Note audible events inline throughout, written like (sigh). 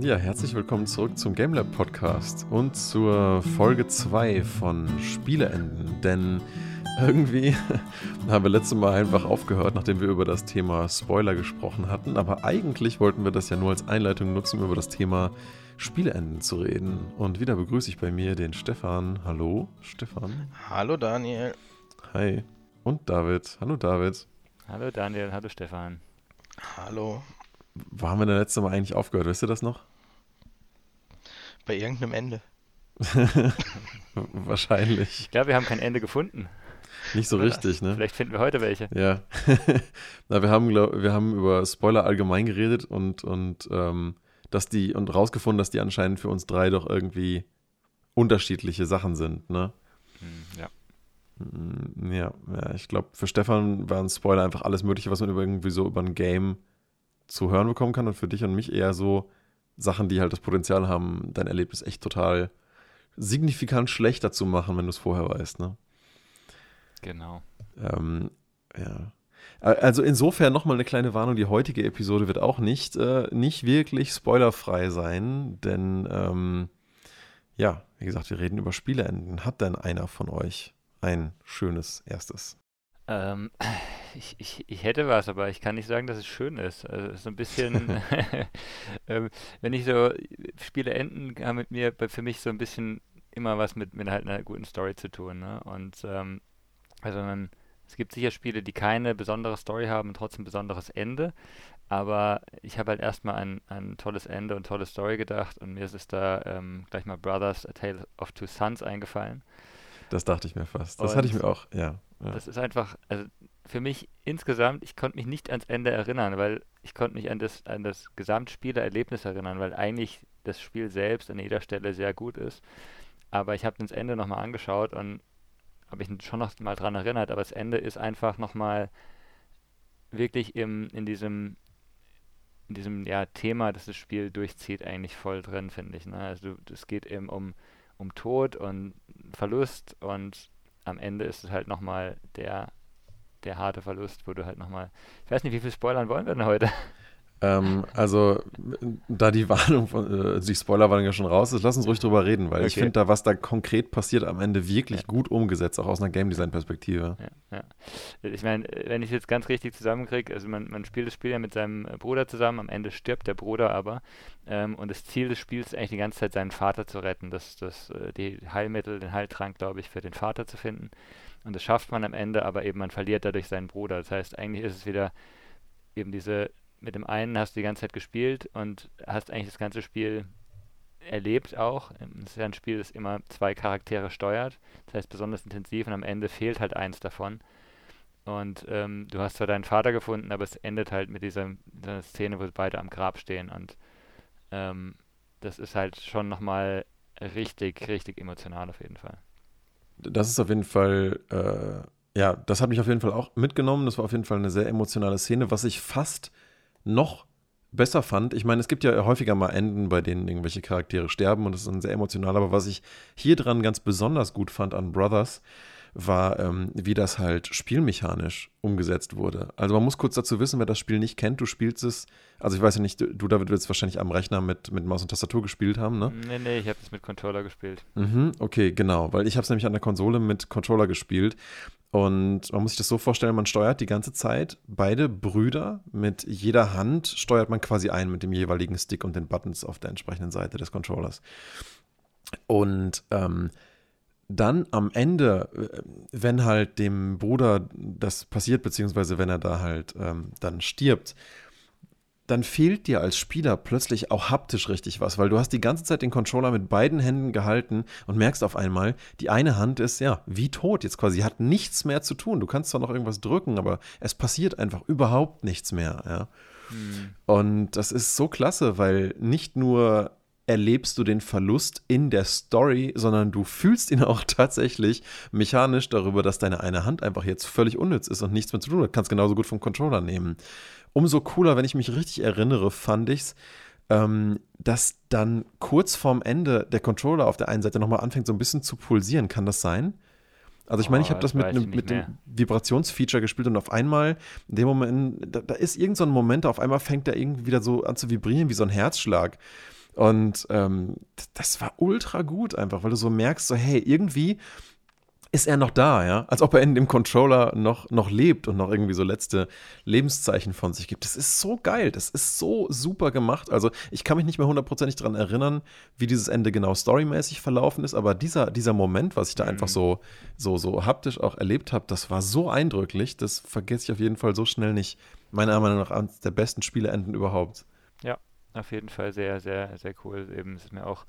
Ja, herzlich willkommen zurück zum GameLab Podcast und zur Folge 2 von Spieleenden. Denn irgendwie (laughs) haben wir letztes Mal einfach aufgehört, nachdem wir über das Thema Spoiler gesprochen hatten. Aber eigentlich wollten wir das ja nur als Einleitung nutzen, um über das Thema Spieleenden zu reden. Und wieder begrüße ich bei mir den Stefan. Hallo, Stefan. Hallo, Daniel. Hi. Und David. Hallo, David. Hallo, Daniel. Hallo, Stefan. Hallo. Wo haben wir denn letztes Mal eigentlich aufgehört? Wisst ihr das noch? Bei irgendeinem Ende. (laughs) Wahrscheinlich. Ich glaube, wir haben kein Ende gefunden. Nicht so richtig, ne? Vielleicht finden wir heute welche. Ja. (laughs) Na, wir haben, glaub, wir haben über Spoiler allgemein geredet und, und, ähm, dass die, und rausgefunden, dass die anscheinend für uns drei doch irgendwie unterschiedliche Sachen sind, ne? Hm, ja. Mm, Ja, ja ich glaube, für Stefan waren Spoiler einfach alles Mögliche, was man irgendwie so über ein Game zu hören bekommen kann und für dich und mich eher so Sachen, die halt das Potenzial haben, dein Erlebnis echt total signifikant schlechter zu machen, wenn du es vorher weißt, ne? Genau. Ähm, ja. Also insofern nochmal eine kleine Warnung, die heutige Episode wird auch nicht, äh, nicht wirklich spoilerfrei sein, denn ähm, ja, wie gesagt, wir reden über Spieleenden. Hat denn einer von euch ein schönes erstes? Ähm, (laughs) ich, ich, ich hätte was, aber ich kann nicht sagen, dass es schön ist. Also so ein bisschen, (laughs) (laughs) ähm, wenn ich so Spiele enden, haben mit mir für mich so ein bisschen immer was mit, mit halt einer guten Story zu tun. Ne? Und ähm, also man, es gibt sicher Spiele, die keine besondere Story haben und trotzdem ein besonderes Ende. Aber ich habe halt erstmal an ein tolles Ende und tolle Story gedacht und mir ist es da ähm, gleich mal Brothers, A Tale of Two Sons eingefallen. Das dachte ich mir fast. Das hatte ich Und mir auch, ja. Ja. Das ist einfach, also für mich insgesamt, ich konnte mich nicht ans Ende erinnern, weil ich konnte mich an das, an das Gesamtspielerlebnis erinnern, weil eigentlich das Spiel selbst an jeder Stelle sehr gut ist. Aber ich habe das Ende nochmal angeschaut und habe mich schon noch mal dran erinnert, aber das Ende ist einfach nochmal wirklich im, in diesem, in diesem ja, Thema, das das Spiel durchzieht, eigentlich voll drin, finde ich. Ne? Also es geht eben um, um Tod und Verlust und am Ende ist es halt nochmal der, der harte Verlust, wo du halt nochmal. Ich weiß nicht, wie viel Spoilern wollen wir denn heute? Ähm, also, da die Warnung von, äh, die Spoilerwarnung ja schon raus ist, lass uns ruhig drüber reden, weil ich Okay. finde da, was da konkret passiert, am Ende wirklich Ja. gut umgesetzt, auch aus einer Game Design Perspektive. Ja, ja. Ich meine, wenn ich es jetzt ganz richtig zusammenkriege, also man, man spielt das Spiel ja mit seinem äh, Bruder zusammen, am Ende stirbt der Bruder aber. Ähm, und das Ziel des Spiels ist eigentlich die ganze Zeit, seinen Vater zu retten, das, das, äh, die Heilmittel, den Heiltrank, glaube ich, für den Vater zu finden. Und das schafft man am Ende, aber eben man verliert dadurch seinen Bruder. Das heißt, eigentlich ist es wieder eben diese, mit dem einen hast du die ganze Zeit gespielt und hast eigentlich das ganze Spiel erlebt auch. Ähm, Es ist ja ein Spiel, das immer zwei Charaktere steuert. Das heißt besonders intensiv und am Ende fehlt halt eins davon. Und ähm, du hast zwar deinen Vater gefunden, aber es endet halt mit dieser, dieser Szene, wo beide am Grab stehen. Und ähm, das ist halt schon nochmal richtig, richtig emotional auf jeden Fall. Das ist auf jeden Fall, äh, ja, das hat mich auf jeden Fall auch mitgenommen. Das war auf jeden Fall eine sehr emotionale Szene, was ich fast noch besser fand. Ich meine, es gibt ja häufiger mal Enden, bei denen irgendwelche Charaktere sterben und das ist dann sehr emotional. Aber was ich hier dran ganz besonders gut fand an Brothers, war, ähm, wie das halt spielmechanisch umgesetzt wurde. Also man muss kurz dazu wissen, wer das Spiel nicht kennt, du spielst es, also ich weiß ja nicht, du, David, willst wahrscheinlich am Rechner mit, mit Maus und Tastatur gespielt haben, ne? Nee, nee, ich habe das mit Controller gespielt. Mhm, okay, genau, weil ich habe es nämlich an der Konsole mit Controller gespielt und man muss sich das so vorstellen, man steuert die ganze Zeit beide Brüder mit jeder Hand steuert man quasi ein mit dem jeweiligen Stick und den Buttons auf der entsprechenden Seite des Controllers. Und ähm, dann am Ende, äh, wenn halt dem Bruder das passiert, beziehungsweise wenn er da halt ähm, dann stirbt, dann fehlt dir als Spieler plötzlich auch haptisch richtig was, weil du hast die ganze Zeit den Controller mit beiden Händen gehalten und merkst auf einmal, die eine Hand ist ja wie tot jetzt quasi, hat nichts mehr zu tun. Du kannst zwar noch irgendwas drücken, aber es passiert einfach überhaupt nichts mehr, ja. Hm. Und das ist so klasse, weil nicht nur erlebst du den Verlust in der Story, sondern du fühlst ihn (laughs) auch tatsächlich mechanisch darüber, dass deine eine Hand einfach jetzt völlig unnütz ist und nichts mehr zu tun hat. Kannst genauso gut vom Controller nehmen. Umso cooler, wenn ich mich richtig erinnere, fand ich's, ähm, dass dann kurz vorm Ende der Controller auf der einen Seite nochmal anfängt, so ein bisschen zu pulsieren. Kann das sein? Also ich meine, ich Oh, habe das das mit, nicht mit dem. Vibrationsfeature gespielt und auf einmal, in dem Moment, da, da ist irgend so ein Moment, auf einmal fängt er irgendwie wieder so an zu vibrieren wie so ein Herzschlag. Und ähm, das war ultra gut einfach, weil du so merkst, so hey, irgendwie ist er noch da, ja? Als ob er in dem Controller noch, noch lebt und noch irgendwie so letzte Lebenszeichen von sich gibt. Das ist so geil, das ist so super gemacht. Also ich kann mich nicht mehr hundertprozentig daran erinnern, wie dieses Ende genau storymäßig verlaufen ist, aber dieser, dieser Moment, was ich da mhm. einfach so, so, so haptisch auch erlebt habe, das war so eindrücklich, das vergesse ich auf jeden Fall so schnell nicht. Meiner Meinung nach eines der besten Spieleenden überhaupt. Auf jeden Fall sehr, sehr, sehr cool. Eben ist mir auch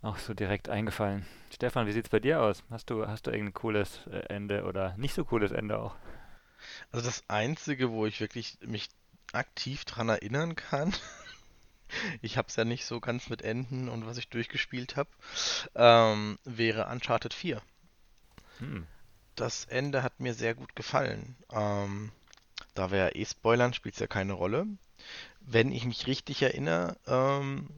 auch so direkt eingefallen. Stefan, wie sieht's bei dir aus? Hast du, hast du irgendein cooles äh, Ende oder nicht so cooles Ende auch? Also das Einzige, wo ich wirklich mich aktiv dran erinnern kann, (laughs) ich habe es ja nicht so ganz mit Enden und was ich durchgespielt habe, ähm, wäre Uncharted 4. Hm. Das Ende hat mir sehr gut gefallen. Ähm, da wir ja eh spoilern, spielt es ja keine Rolle. Wenn ich mich richtig erinnere, ähm,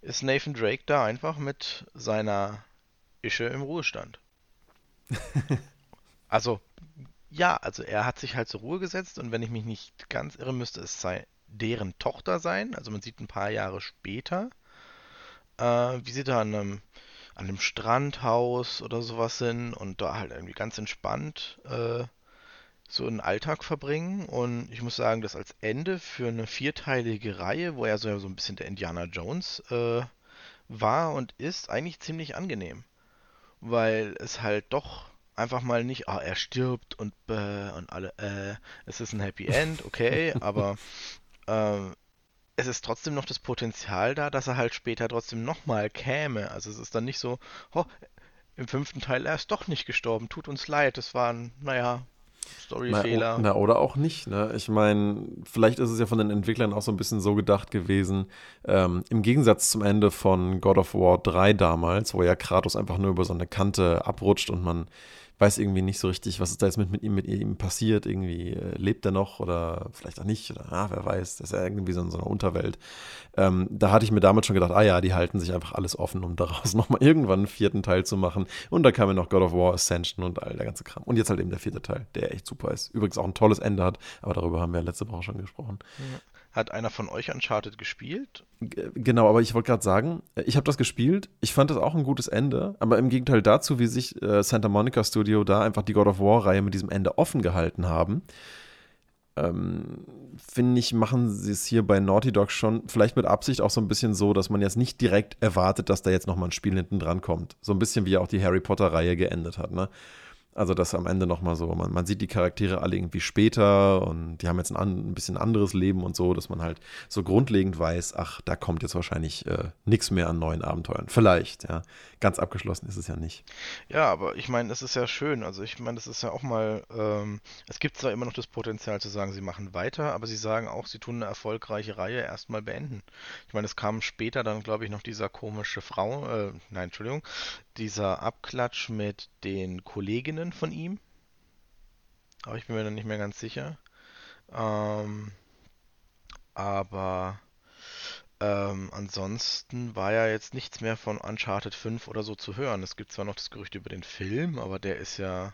ist Nathan Drake da einfach mit seiner Ische im Ruhestand. (laughs) also, ja, also er hat sich halt zur Ruhe gesetzt und wenn ich mich nicht ganz irre, müsste es sei deren Tochter sein. Also man sieht ein paar Jahre später, äh, wie sie da an einem, an einem Strandhaus oder sowas sind und da halt irgendwie ganz entspannt äh, so einen Alltag verbringen. Und ich muss sagen, dass als Ende für eine vierteilige Reihe, wo er so, so ein bisschen der Indiana Jones äh, war und ist, eigentlich ziemlich angenehm. Weil es halt doch einfach mal nicht, ah, er stirbt und äh, und alle, äh, es ist ein Happy End, (laughs) okay, aber äh, es ist trotzdem noch das Potenzial da, dass er halt später trotzdem nochmal käme. Also es ist dann nicht so, oh, im fünften Teil er ist doch nicht gestorben, tut uns leid, es war ein, naja, Storyfehler. Na, na, oder auch nicht. Ne? Ich meine, vielleicht ist es ja von den Entwicklern auch so ein bisschen so gedacht gewesen. Ähm, Im Gegensatz zum Ende von God of War 3 damals, wo ja Kratos einfach nur über so eine Kante abrutscht und man weiß irgendwie nicht so richtig, was ist da jetzt mit, mit ihm, mit ihm passiert. Irgendwie äh, lebt er noch oder vielleicht auch nicht. Oder ah, wer weiß, das ist ja irgendwie so in so einer Unterwelt. Ähm, da hatte ich mir damals schon gedacht, ah ja, die halten sich einfach alles offen, um (laughs) daraus nochmal irgendwann einen vierten Teil zu machen. Und da kam ja noch God of War Ascension und all der ganze Kram. Und jetzt halt eben der vierte Teil, der echt super ist. Übrigens auch ein tolles Ende hat, aber darüber haben wir letzte Woche schon gesprochen. Ja. Hat einer von euch Uncharted gespielt? Genau, aber ich wollte gerade sagen, ich habe das gespielt. Ich fand das auch ein gutes Ende, aber im Gegenteil dazu, wie sich äh, Santa Monica Studio da einfach die God of War-Reihe mit diesem Ende offen gehalten haben, ähm, finde ich, machen sie es hier bei Naughty Dog schon vielleicht mit Absicht auch so ein bisschen so, dass man jetzt nicht direkt erwartet, dass da jetzt nochmal ein Spiel hinten dran kommt. So ein bisschen wie auch die Harry Potter-Reihe geendet hat, ne? Also das am Ende nochmal so, man, man sieht die Charaktere alle irgendwie später und die haben jetzt ein, ein, bisschen anderes Leben und so, dass man halt so grundlegend weiß, ach, da kommt jetzt wahrscheinlich äh, nichts mehr an neuen Abenteuern. Vielleicht, ja. Ganz abgeschlossen ist es ja nicht. Ja, aber ich meine, es ist ja schön. Also ich meine, es ist ja auch mal, ähm, es gibt zwar immer noch das Potenzial zu sagen, sie machen weiter, aber sie sagen auch, sie tun eine erfolgreiche Reihe erstmal beenden. Ich meine, es kam später dann, glaube ich, noch dieser komische Frau, äh, nein, Entschuldigung, dieser Abklatsch mit den Kolleginnen von ihm. Aber ich bin mir dann nicht mehr ganz sicher. Ähm, aber ähm, ansonsten war ja jetzt nichts mehr von Uncharted 5 oder so zu hören. Es gibt zwar noch das Gerücht über den Film, aber der ist ja.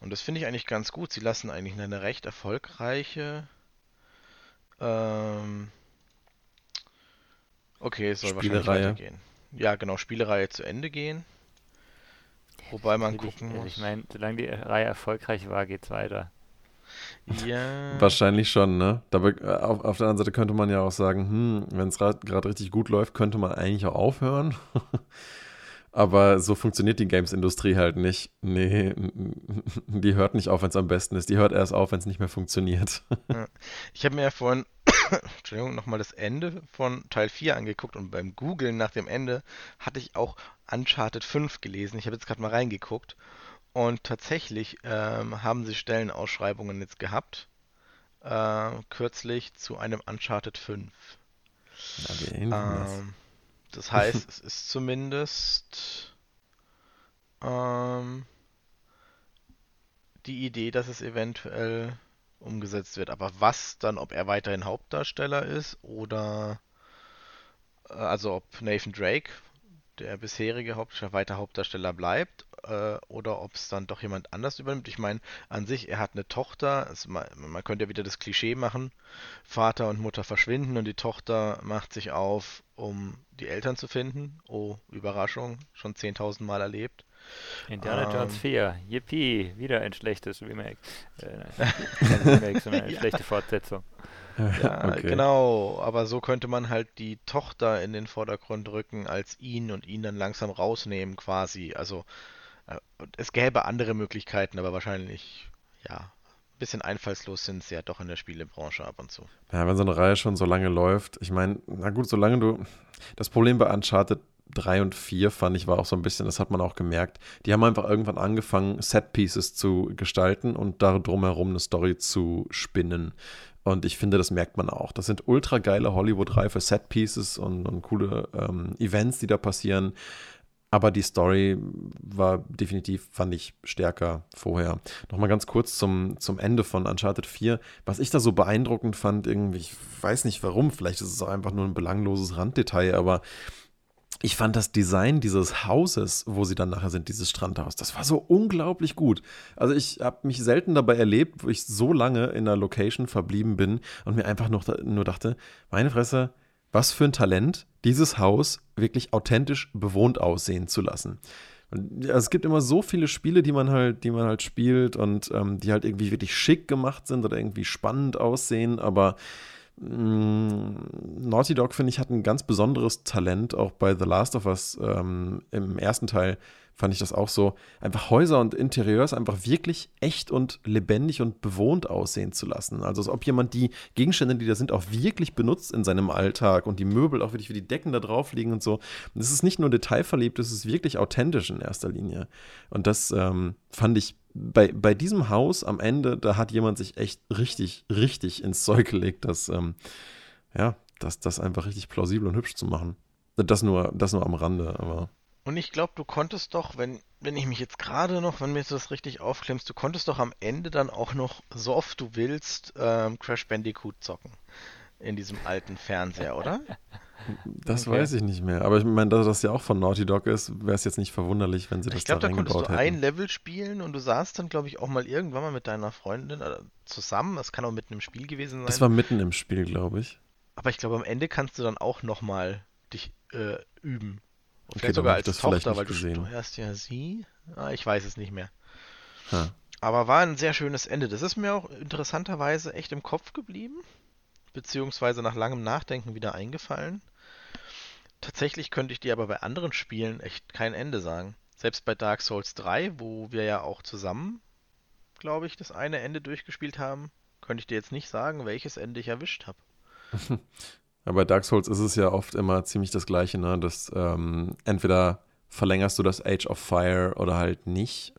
Und das finde ich eigentlich ganz gut. Sie lassen eigentlich eine recht erfolgreiche. Ähm, okay, es soll wahrscheinlich weitergehen ja, genau, Spielereihe zu Ende gehen. Wobei man gucken ich, muss. Ich meine, solange die Reihe erfolgreich war, geht's weiter. Ja. Wahrscheinlich schon, ne? Dabei, äh, auf, auf der anderen Seite könnte man ja auch sagen, hm, wenn es gerade richtig gut läuft, könnte man eigentlich auch aufhören. (laughs) Aber so funktioniert die Games-Industrie halt nicht. Nee, (laughs) die hört nicht auf, wenn es am besten ist. Die hört erst auf, wenn es nicht mehr funktioniert. (laughs) Ich habe mir ja vorhin (laughs) Entschuldigung, nochmal das Ende von Teil 4 angeguckt und beim Googlen nach dem Ende hatte ich auch Uncharted 5 gelesen. Ich habe jetzt gerade mal reingeguckt und tatsächlich ähm, haben sie Stellenausschreibungen jetzt gehabt, äh, kürzlich zu einem Uncharted 5. Ähm, das heißt, (laughs) es ist zumindest ähm, die Idee, dass es eventuell umgesetzt wird. Aber was dann, ob er weiterhin Hauptdarsteller ist oder äh, also ob Nathan Drake der bisherige Hauptdarsteller weiter Hauptdarsteller bleibt äh, oder ob es dann doch jemand anders übernimmt. Ich meine, an sich, er hat eine Tochter, also man, man, könnte ja wieder das Klischee machen, Vater und Mutter verschwinden und die Tochter macht sich auf, um die Eltern zu finden. Oh, Überraschung, schon 10.000 Mal erlebt. Indiana ähm, Jones 4, yippie, wieder ein schlechtes Remake. Äh, (laughs) kein Remake, sondern eine ja. schlechte Fortsetzung. Ja, okay. genau. Aber so könnte man halt die Tochter in den Vordergrund rücken als ihn und ihn dann langsam rausnehmen quasi. Also äh, es gäbe andere Möglichkeiten, aber wahrscheinlich, ja, ein bisschen einfallslos sind sie ja doch in der Spielebranche ab und zu. Ja, wenn so eine Reihe schon so lange läuft, ich meine, na gut, solange du. Das Problem bei Uncharted 3 und 4 fand ich war auch so ein bisschen, das hat man auch gemerkt, die haben einfach irgendwann angefangen, Set-Pieces zu gestalten und da drumherum eine Story zu spinnen. Und ich finde, das merkt man auch. Das sind ultra geile Hollywood-reife Set-Pieces und, und coole ähm, Events, die da passieren. Aber die Story war definitiv, fand ich, stärker vorher. Nochmal ganz kurz zum, zum Ende von Uncharted 4. Was ich da so beeindruckend fand, irgendwie, ich weiß nicht warum, vielleicht ist es auch einfach nur ein belangloses Randdetail, aber ich fand das Design dieses Hauses, wo sie dann nachher sind, dieses Strandhaus, das war so unglaublich gut. Also ich habe mich selten dabei erlebt, wo ich so lange in einer Location verblieben bin und mir einfach noch, nur dachte, meine Fresse, was für ein Talent, dieses Haus wirklich authentisch bewohnt aussehen zu lassen. Es gibt immer so viele Spiele, die man halt, die man halt spielt und ähm, die halt irgendwie wirklich schick gemacht sind oder irgendwie spannend aussehen, aber Naughty Dog, finde ich, hat ein ganz besonderes Talent, auch bei The Last of Us ähm, im ersten Teil fand ich das auch so, einfach Häuser und Interieurs einfach wirklich echt und lebendig und bewohnt aussehen zu lassen. Also als ob jemand die Gegenstände, die da sind, auch wirklich benutzt in seinem Alltag und die Möbel auch wirklich wie die Decken da drauf liegen und so. Und es ist nicht nur detailverliebt, es ist wirklich authentisch in erster Linie. Und das ähm, fand ich bei, bei diesem Haus am Ende, da hat jemand sich echt richtig, richtig ins Zeug gelegt, das, ähm, ja, das, das einfach richtig plausibel und hübsch zu machen. Das nur, das nur am Rande, aber. Und ich glaube, du konntest doch, wenn, wenn ich mich jetzt gerade noch, wenn mir das richtig aufklemmst, du konntest doch am Ende dann auch noch, so oft du willst, ähm, Crash Bandicoot zocken. In diesem alten Fernseher, oder? Das okay. weiß ich nicht mehr. Aber ich meine, dass das ja auch von Naughty Dog ist, wäre es jetzt nicht verwunderlich, wenn sie das ich glaub, da reingebaut hätten. Ich glaube, da konntest du ein Level spielen und du saßt dann, glaube ich, auch mal irgendwann mal mit deiner Freundin oder zusammen. Das kann auch mitten im Spiel gewesen sein. Das war mitten im Spiel, glaube ich. Aber ich glaube, am Ende kannst du dann auch nochmal dich äh, üben. Und okay, vielleicht sogar als Tochter, weil gesehen. du steuerst ja sie. Ah, ich weiß es nicht mehr. Ha. Aber war ein sehr schönes Ende. Das ist mir auch interessanterweise echt im Kopf geblieben. Beziehungsweise nach langem Nachdenken wieder eingefallen. Tatsächlich könnte ich dir aber bei anderen Spielen echt kein Ende sagen. Selbst bei Dark Souls 3, wo wir ja auch zusammen, glaube ich, das eine Ende durchgespielt haben, könnte ich dir jetzt nicht sagen, welches Ende ich erwischt habe. (laughs) Ja, bei Dark Souls ist es ja oft immer ziemlich das Gleiche, ne? Dass ähm, entweder verlängerst du das Age of Fire oder halt nicht.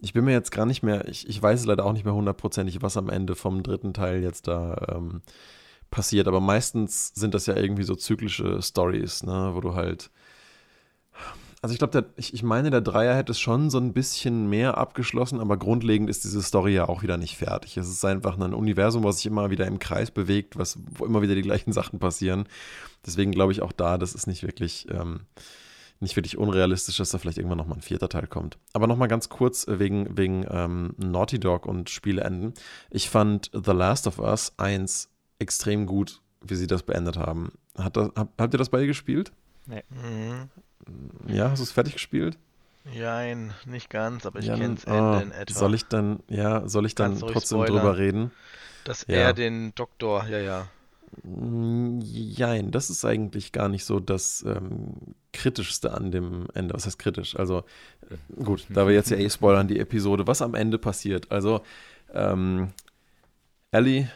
Ich bin mir jetzt gar nicht mehr, ich, ich weiß leider auch nicht mehr hundertprozentig, was am Ende vom dritten Teil jetzt da ähm, passiert, aber meistens sind das ja irgendwie so zyklische Stories, ne, wo du halt. Also ich glaube, ich, ich meine, der Dreier hätte es schon so ein bisschen mehr abgeschlossen, aber grundlegend ist diese Story ja auch wieder nicht fertig. Es ist einfach ein Universum, was sich immer wieder im Kreis bewegt, was, wo immer wieder die gleichen Sachen passieren. Deswegen glaube ich auch da, das ist nicht wirklich, ähm, nicht wirklich unrealistisch, dass da vielleicht irgendwann nochmal ein vierter Teil kommt. Aber nochmal ganz kurz wegen, wegen ähm, Naughty Dog und Spieleenden. Ich fand The Last of Us 1 extrem gut, wie sie das beendet haben. Hat das, hab, habt ihr das beide gespielt? Nee. Mhm. Ja, hast du es fertig gespielt? Nein, nicht ganz, aber ich ja, kenne es Ende oh, in etwa. Soll ich dann, ja, soll ich dann trotzdem spoilern, drüber reden? Dass ja. er den Doktor, ja, ja. Jein, das ist eigentlich gar nicht so das ähm, Kritischste an dem Ende. Was heißt kritisch? Also, äh, gut, da wir jetzt ja eh spoilern, die Episode, was am Ende passiert. Also, ähm, Ellie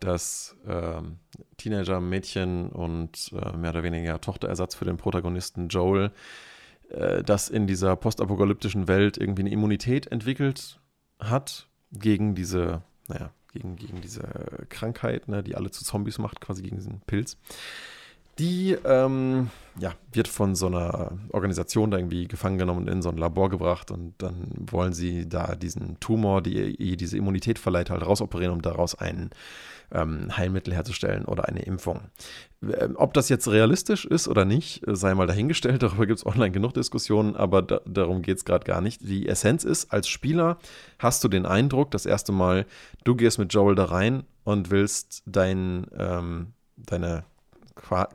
das ähm, Teenager-Mädchen und äh, mehr oder weniger Tochterersatz für den Protagonisten Joel, äh, das in dieser postapokalyptischen Welt irgendwie eine Immunität entwickelt hat gegen diese, naja, gegen, gegen diese Krankheit, ne, die alle zu Zombies macht, quasi gegen diesen Pilz. Die ähm, ja, wird von so einer Organisation da irgendwie gefangen genommen und in so ein Labor gebracht und dann wollen sie da diesen Tumor, die diese Immunität verleiht, halt rausoperieren, um daraus ein ähm, Heilmittel herzustellen oder eine Impfung. Ähm, ob das jetzt realistisch ist oder nicht, sei mal dahingestellt. (laughs) Darüber gibt es online genug Diskussionen, aber da, darum geht es gerade gar nicht. Die Essenz ist, als Spieler hast du den Eindruck, das erste Mal, du gehst mit Joel da rein und willst dein, ähm, deine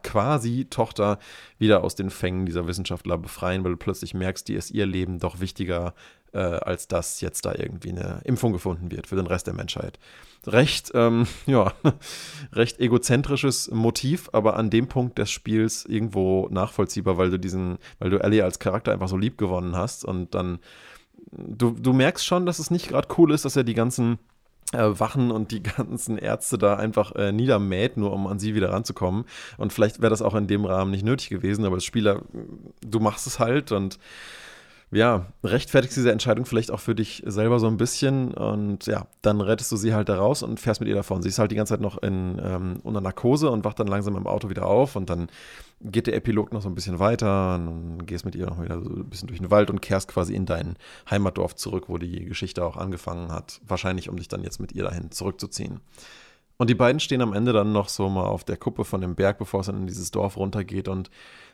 quasi Tochter wieder aus den Fängen dieser Wissenschaftler befreien, weil du plötzlich merkst, dir ist ihr Leben doch wichtiger, äh, als dass jetzt da irgendwie eine Impfung gefunden wird für den Rest der Menschheit. Recht, ähm, (laughs) ja, recht egozentrisches Motiv, aber an dem Punkt des Spiels irgendwo nachvollziehbar, weil du diesen, weil du Ellie als Charakter einfach so lieb gewonnen hast und dann du, du merkst schon, dass es nicht gerade cool ist, dass er die ganzen äh, Wachen und die (laughs) ganzen Ärzte da einfach äh, niedermäht, nur um an sie wieder ranzukommen. Und vielleicht wäre das auch in dem Rahmen nicht nötig gewesen, aber als Spieler, du machst es halt und ja, rechtfertigst diese Entscheidung vielleicht auch für dich selber so ein bisschen und ja, dann rettest du sie halt da raus und fährst mit ihr davon. Sie ist halt die ganze Zeit noch in, ähm, unter Narkose und wacht dann langsam im Auto wieder auf und dann geht der Epilog noch so ein bisschen weiter und dann gehst mit ihr noch wieder so ein bisschen durch den Wald und kehrst quasi in dein Heimatdorf zurück, wo die Geschichte auch angefangen hat. Wahrscheinlich, um dich dann jetzt mit ihr dahin zurückzuziehen. Und die beiden stehen am Ende dann noch so mal auf der Kuppe von dem Berg, bevor es dann in dieses Dorf runtergeht und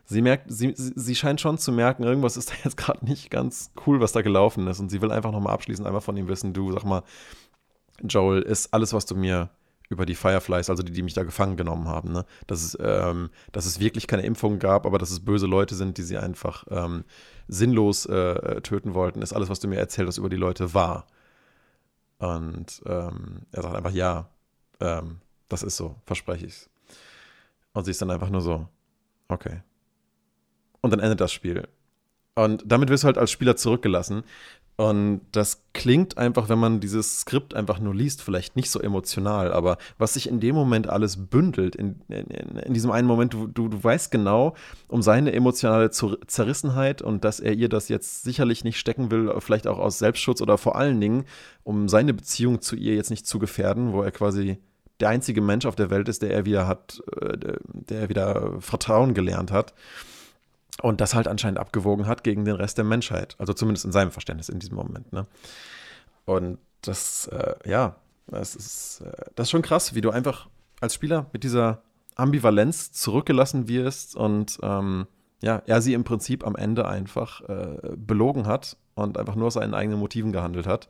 sie merkt, sie, sie scheint schon zu merken, irgendwas ist da jetzt (laughs) gerade nicht ganz cool, was da gelaufen ist. Und sie will einfach nochmal abschließend einmal von ihm wissen, du, sag mal, Joel, ist alles, was du mir über die Fireflies, also die, die mich da gefangen genommen haben, ne? dass, es, ähm, dass es wirklich keine Impfung gab, aber dass es böse Leute sind, die sie einfach ähm, sinnlos äh, töten wollten, ist alles, was du mir erzählt hast über die Leute, wahr. Und ähm, er sagt einfach, ja, ähm, das ist so, verspreche ich's. Und sie ist dann einfach nur so, okay und dann endet das Spiel. Und damit wirst du halt als Spieler zurückgelassen. Und das klingt einfach, wenn man dieses Skript einfach nur liest, vielleicht nicht so emotional, aber was sich in dem Moment alles bündelt, in, in, in diesem einen Moment, du, du, du weißt genau um seine emotionale Zerrissenheit und dass er ihr das jetzt sicherlich nicht stecken will, vielleicht auch aus Selbstschutz oder vor allen Dingen, um seine Beziehung zu ihr jetzt nicht zu gefährden, wo er quasi der einzige Mensch auf der Welt ist, der er wieder hat, äh, der er wieder Vertrauen gelernt hat. Und das halt anscheinend abgewogen hat gegen den Rest der Menschheit. Also zumindest in seinem Verständnis in diesem Moment. Ne? Und das, äh, ja, das ist, äh, das ist schon krass, wie du einfach als Spieler mit dieser Ambivalenz zurückgelassen wirst und ähm, ja, er sie im Prinzip am Ende einfach äh, belogen hat und einfach nur aus seinen eigenen Motiven gehandelt hat.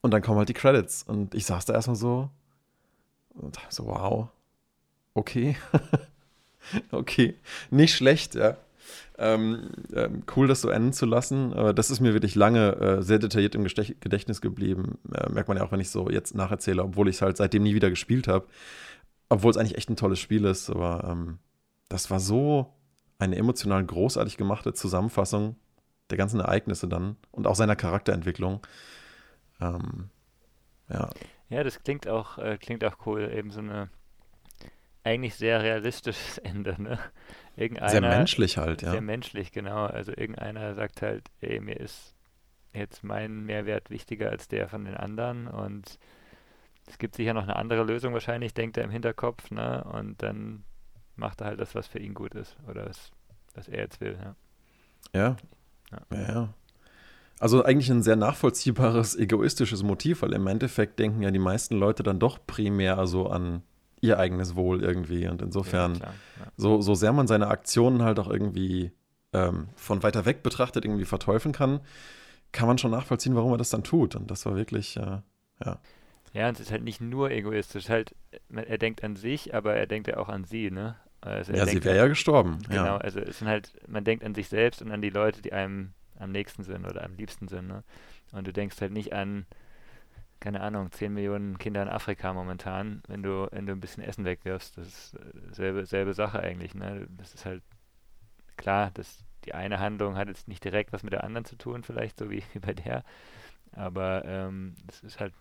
Und dann kommen halt die Credits. Und ich saß da erstmal so und so, wow, okay. (laughs) okay, nicht schlecht, ja. Ähm, äh, cool, das so enden zu lassen. Aber das ist mir wirklich lange äh, sehr detailliert im Gedächtnis geblieben. Äh, merkt man ja auch, wenn ich so jetzt nacherzähle, obwohl ich es halt seitdem nie wieder gespielt habe. Obwohl es eigentlich echt ein tolles Spiel ist. Aber ähm, das war so eine emotional großartig gemachte Zusammenfassung der ganzen Ereignisse dann und auch seiner Charakterentwicklung. Ähm, ja. Ja, das klingt auch, äh, klingt auch cool. Eben so eine eigentlich sehr realistisches (laughs) Ende, ne? Irgendeiner, sehr menschlich halt, ja. Sehr menschlich, genau. Also irgendeiner sagt halt, ey, mir ist jetzt mein Mehrwert wichtiger als der von den anderen und es gibt sicher noch eine andere Lösung wahrscheinlich, denkt er im Hinterkopf, ne? Und dann macht er halt das, was für ihn gut ist oder was, was er jetzt will, ja. Ja. Ja. ja. Also eigentlich ein sehr nachvollziehbares, egoistisches Motiv, weil im Endeffekt denken ja die meisten Leute dann doch primär also an ihr eigenes Wohl irgendwie. Und insofern, ja, ja. So, so sehr man seine Aktionen halt auch irgendwie ähm, von weiter weg betrachtet irgendwie verteufeln kann, kann man schon nachvollziehen, warum er das dann tut. Und das war wirklich, äh, ja. Ja, und es ist halt nicht nur egoistisch, halt, er denkt an sich, aber er denkt ja auch an sie, ne? Also ja, sie wäre ja gestorben. Genau, ja. also es sind halt, man denkt an sich selbst und an die Leute, die einem am nächsten sind oder am liebsten sind, ne? Und du denkst halt nicht an, keine Ahnung, 10 Millionen Kinder in Afrika momentan, wenn du, wenn du ein bisschen Essen wegwirfst. Das ist äh, selbe, selbe Sache eigentlich. Ne? Das ist halt klar, dass die eine Handlung hat jetzt nicht direkt was mit der anderen zu tun, vielleicht so wie, (laughs) wie bei der. Aber ähm, das ist halt,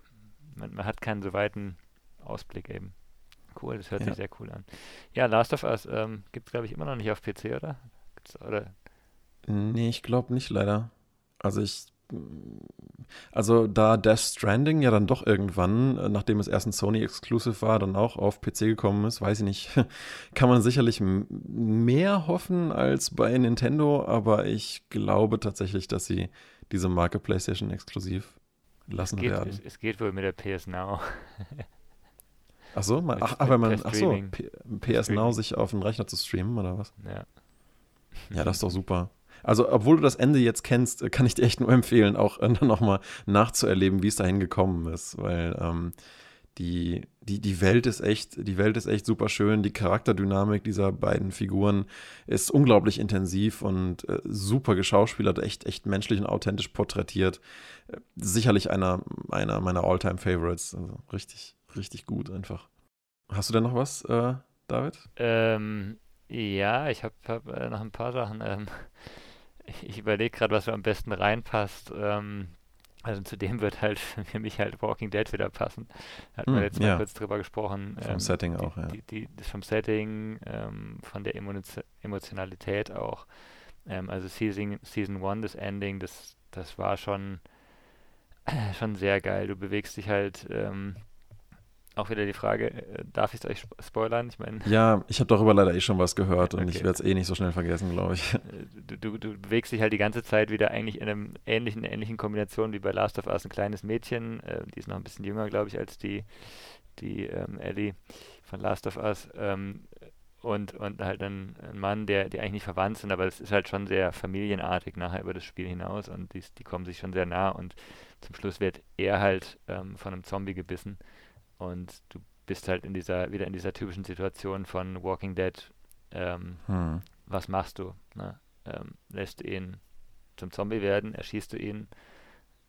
man, man hat keinen so weiten Ausblick eben. Cool, das hört ja. sich sehr cool an. Ja, Last of Us ähm, gibt es, glaube ich, immer noch nicht auf PC, oder? Gibt's, oder? Nee, ich glaube nicht, leider. Also ich also da Death Stranding ja dann doch irgendwann, äh, nachdem es erst ein Sony-Exclusive war, dann auch auf PC gekommen ist, weiß ich nicht, (laughs) kann man sicherlich mehr hoffen als bei Nintendo, aber ich glaube tatsächlich, dass sie diese Marke PlayStation exklusiv lassen es geht, werden. Es, es, geht wohl mit der PS Now. ach so, man, ach, ach, wenn man, ach so, PS Now sich auf den Rechner zu streamen oder was? Ja. Ja, das ist doch super. Also, obwohl du das Ende jetzt kennst, kann ich dir echt nur empfehlen, auch äh, (laughs) nochmal nachzuerleben, wie es dahin gekommen ist, weil ähm, die, die, die Welt ist echt, die Welt ist echt super schön. Die Charakterdynamik dieser beiden Figuren ist unglaublich intensiv und äh, super geschauspielert, echt, echt menschlich und authentisch porträtiert. Äh, sicherlich einer, einer meiner All-Time-Favorites. Also richtig, richtig gut einfach. Hast du denn noch was, äh, David? Ähm, ja, ich habe hab, äh, noch ein paar Sachen. Ähm, ich überlege gerade, was so am besten reinpasst. Ähm, also zu dem wird halt für (laughs) mich halt Walking Dead wieder passen. Hatten mm, wir hm, jetzt mal ja. kurz drüber gesprochen. Vom ähm, Setting auch, die, ja. Die, die, vom Setting, ähm, von der Emotionalität auch. Ähm, also Season, Season 1, das Ending, das, das war schon, (clears throat) schon sehr geil. Du bewegst dich halt ähm, auch wieder die Frage, äh, darf ich es euch spoilern? Ich meine. Ja, ich habe darüber leider eh schon was gehört und okay. ich werde es eh nicht so schnell vergessen, glaube ich. Äh, du, du, du, bewegst dich halt die ganze Zeit wieder eigentlich in einem ähnlichen, ähnlichen Kombination wie bei Last of Us. Ein kleines Mädchen, äh, die ist noch ein bisschen jünger, glaube ich, als die, die ähm, Ellie von Last of Us. Ähm, und, und halt ein, ein, Mann, der, die eigentlich nicht verwandt sind, aber es ist halt schon sehr familienartig nachher über das Spiel hinaus und die, die kommen sich schon sehr nah und zum Schluss wird er halt ähm, von einem Zombie gebissen und du bist halt in dieser, wieder in dieser typischen Situation von Walking Dead. Ähm, hm. Was machst du? Ne? Ähm, lässt du ihn zum Zombie werden, erschießt du ihn.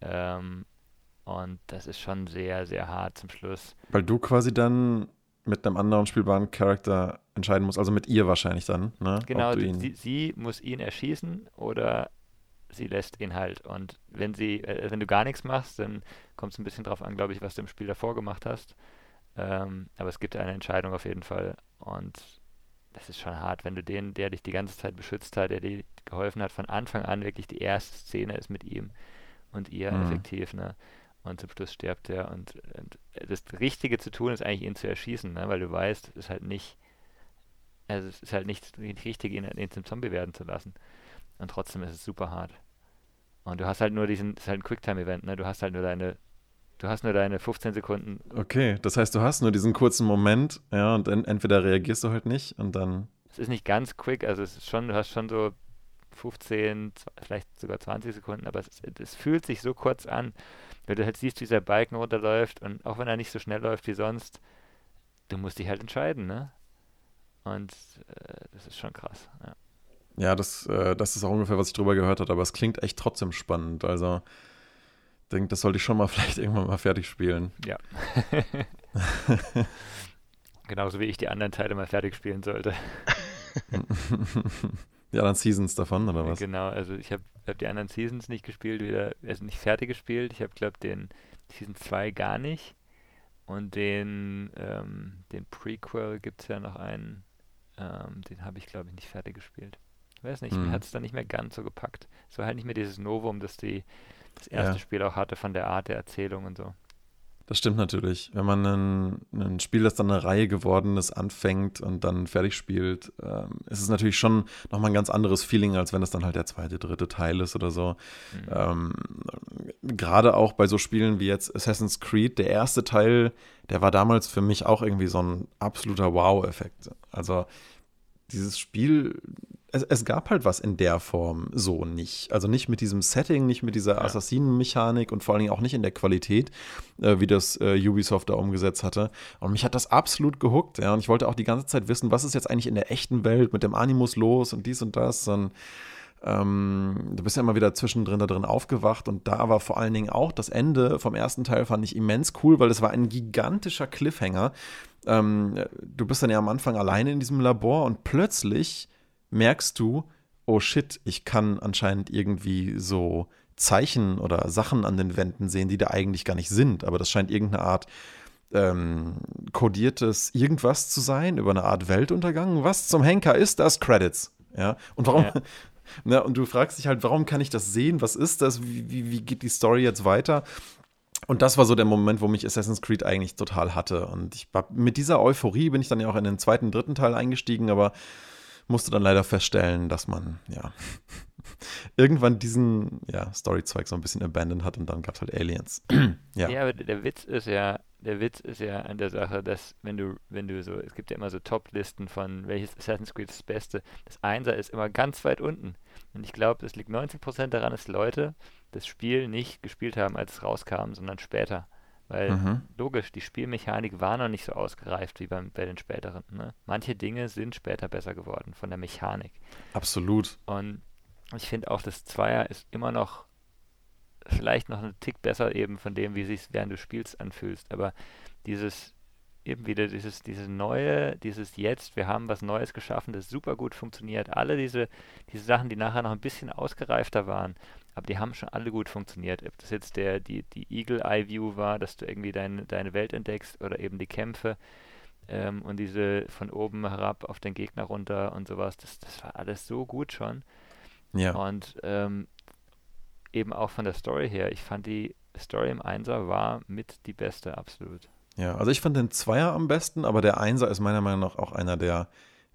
Ähm, und das ist schon sehr, sehr hart zum Schluss. Weil du quasi dann mit einem anderen spielbaren Charakter entscheiden musst, also mit ihr wahrscheinlich dann. Ne? Genau, sie, sie, muss ihn erschießen oder sie lässt ihn halt. Und wenn sie, äh, wenn du gar nichts machst, dann kommt es ein bisschen drauf an, glaube ich, was du im Spiel davor gemacht hast. Ähm, aber es gibt eine Entscheidung auf jeden Fall. Und das ist schon hart, wenn du den, der dich die ganze Zeit beschützt hat, der dir geholfen hat, von Anfang an wirklich die erste Szene ist mit ihm und ihr mhm. effektiv, ne? Und zum Schluss stirbt er. Und, und, das Richtige zu tun ist eigentlich, ihn zu erschießen, ne? Weil du weißt, es ist halt nicht, also es ist halt nicht, nicht richtig, ihn, ihn zum Zombie werden zu lassen. Und trotzdem ist es super hart. Und du hast halt nur diesen, das ist halt ein Quicktime-Event, ne? Du hast halt nur deine, du hast nur deine 15 Sekunden. Okay, das heißt, du hast nur diesen kurzen Moment, ja, und en entweder reagierst du halt nicht und dann. Es ist nicht ganz quick, also es ist schon, du hast schon so 15, vielleicht sogar 20 Sekunden, aber es, es fühlt sich so kurz an, weil du halt siehst, wie dieser Balken runterläuft und auch wenn er nicht so schnell läuft wie sonst, du musst dich halt entscheiden, ne? Und äh, das ist schon krass, ja. Ja, das, äh, das ist auch ungefähr, was ich drüber gehört habe, aber es klingt echt trotzdem spannend. Also, ich denke, das sollte ich schon mal (laughs) vielleicht irgendwann mal fertig spielen. Ja. (laughs) Genauso wie ich die anderen Teile mal fertig spielen sollte. (laughs) die anderen Seasons davon, oder was? Genau, also ich habe hab die anderen Seasons nicht gespielt, wieder, also nicht fertig gespielt. Ich habe, glaube den Season 2 gar nicht. Und den, ähm, den Prequel gibt es ja noch einen. Ähm, den habe ich, glaube ich, nicht fertig gespielt. Weiß nicht, mhm. mir hat es dann nicht mehr ganz so gepackt. Es war halt nicht mehr dieses Novum, das die, das erste ja. Spiel auch hatte von der Art der Erzählung und so. Das stimmt natürlich. Wenn man ein, ein Spiel, das dann eine Reihe geworden ist, anfängt und dann fertig spielt, ähm, ist es natürlich schon nochmal ein ganz anderes Feeling, als wenn es dann halt der zweite, dritte Teil ist oder so. Mhm. Ähm, Gerade auch bei so Spielen wie jetzt Assassin's Creed, der erste Teil, der war damals für mich auch irgendwie so ein absoluter Wow-Effekt. Also dieses Spiel es, es, gab halt was in der Form so nicht. Also nicht mit diesem Setting, nicht mit dieser ja. Assassinenmechanik und vor allen Dingen auch nicht in der Qualität, äh, wie das äh, Ubisoft da umgesetzt hatte. Und mich hat das absolut gehuckt. Ja? Und ich wollte auch die ganze Zeit wissen, was ist jetzt eigentlich in der echten Welt mit dem Animus los und dies und das. Und ähm, du bist ja immer wieder zwischendrin da drin aufgewacht und da war vor allen Dingen auch das Ende vom ersten Teil fand ich immens cool, weil es war ein gigantischer Cliffhanger. Ähm, du bist dann ja am Anfang alleine in diesem Labor und plötzlich merkst du, oh shit, ich kann anscheinend irgendwie so Zeichen oder Sachen an den Wänden sehen, die da eigentlich gar nicht sind. Aber das scheint irgendeine Art ähm, kodiertes irgendwas zu sein, über eine Art Weltuntergang. Was zum Henker ist das? Credits. Ja. Und warum, ja. (laughs) Ne, und du fragst dich halt, warum kann ich das sehen? Was ist das? Wie, wie, wie geht die Story jetzt weiter? Und das war so der Moment, wo mich Assassin's Creed eigentlich total hatte. Und ich mit dieser Euphorie bin ich dann ja auch in den zweiten, dritten Teil eingestiegen, aber musste dann leider feststellen, dass man, ja, irgendwann diesen ja, Story-Zweig so ein bisschen abandoned hat und dann gab es halt Aliens. (clears throat) ja. ja, aber der Witz ist ja, der Witz ist ja an der Sache, dass wenn du, wenn du so, es gibt ja immer so Top-Listen von welches Assassin's Creed ist das Beste. Das Einser ist immer ganz weit unten. Und ich glaube, es liegt 90% daran, dass Leute das Spiel nicht gespielt haben, als es rauskam, sondern später. Weil mhm. logisch, die Spielmechanik war noch nicht so ausgereift wie beim, bei den späteren. Ne? Manche Dinge sind später besser geworden von der Mechanik. Absolut. Und ich finde auch, das Zweier ist immer noch vielleicht noch ein Tick besser eben von dem, wie es sich während du spielst anfühlst. Aber dieses eben wieder dieses, dieses neue, dieses Jetzt, wir haben was Neues geschaffen, das super gut funktioniert. Alle diese, diese Sachen, die nachher noch ein bisschen ausgereifter waren, aber die haben schon alle gut funktioniert. Ob das jetzt der, die, die Eagle Eye View war, dass du irgendwie deine, deine Welt entdeckst oder eben die Kämpfe ähm, und diese von oben herab auf den Gegner runter und sowas, das, das war alles so gut schon. Ja. Und ähm, eben auch von der Story her, ich fand die Story im Einser war mit die beste, absolut. Ja, also ich fand den Zweier am besten, aber der Einser ist meiner Meinung nach auch einer der,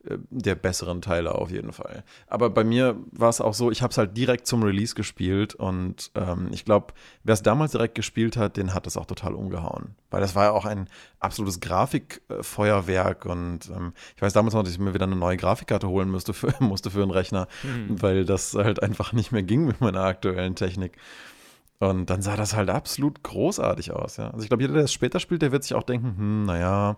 der besseren Teile auf jeden Fall. Aber bei mir war es auch so, ich habe es halt direkt zum Release gespielt und ähm, ich glaube, wer es damals direkt gespielt hat, den hat es auch total umgehauen. Weil das war ja auch ein absolutes Grafikfeuerwerk und ähm, ich weiß damals noch, dass ich mir wieder eine neue Grafikkarte holen (laughs) musste für, musste für einen Rechner, mhm. weil das halt einfach nicht mehr ging mit meiner aktuellen Technik. Und dann sah das halt absolut großartig aus, ja. Also ich glaube, jeder, der es später spielt, der wird sich auch denken, hm, naja,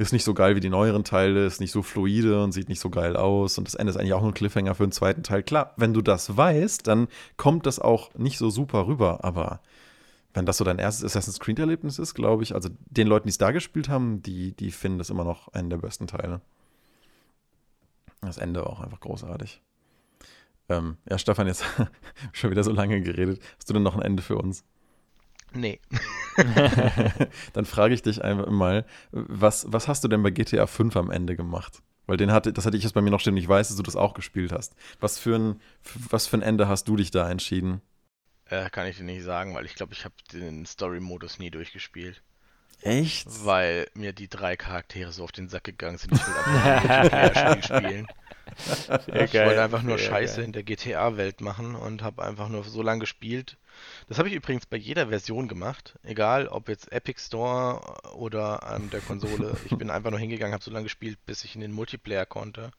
ist nicht so geil wie die neueren Teile, ist nicht so fluide und sieht nicht so geil aus. Und das Ende ist eigentlich auch nur ein Cliffhanger für den zweiten Teil. Klar, wenn du das weißt, dann kommt das auch nicht so super rüber. Aber wenn das so dein erstes Assassin's Creed-Erlebnis ist, glaube ich, also den Leuten, die es da gespielt haben, die, die finden das immer noch einen der besten Teile. Das Ende auch einfach großartig. Ähm, ja, Stefan, jetzt (laughs) schon wieder so lange geredet. Hast du denn noch ein Ende für uns? Nee. (laughs) Dann frage ich dich einmal mal, was, was hast du denn bei GTA 5 am Ende gemacht? Weil den hatte, das hatte ich jetzt bei mir noch stehen, ich weiß, dass du das auch gespielt hast. Was für ein, was für ein Ende hast du dich da entschieden? Äh, kann ich dir nicht sagen, weil ich glaube, ich habe den Story-Modus nie durchgespielt. Echt? Weil mir die drei Charaktere so auf den Sack gegangen sind. Ich will einfach ein Spiel spielen. (laughs) (laughs) Sehr ich geil, wollte einfach nur Scheiße geil. in der GTA-Welt machen und habe einfach nur so lange gespielt. Das habe ich übrigens bei jeder Version gemacht, egal ob jetzt Epic Store oder an der Konsole. (laughs) ich bin einfach nur hingegangen, habe so lange gespielt, bis ich in den Multiplayer konnte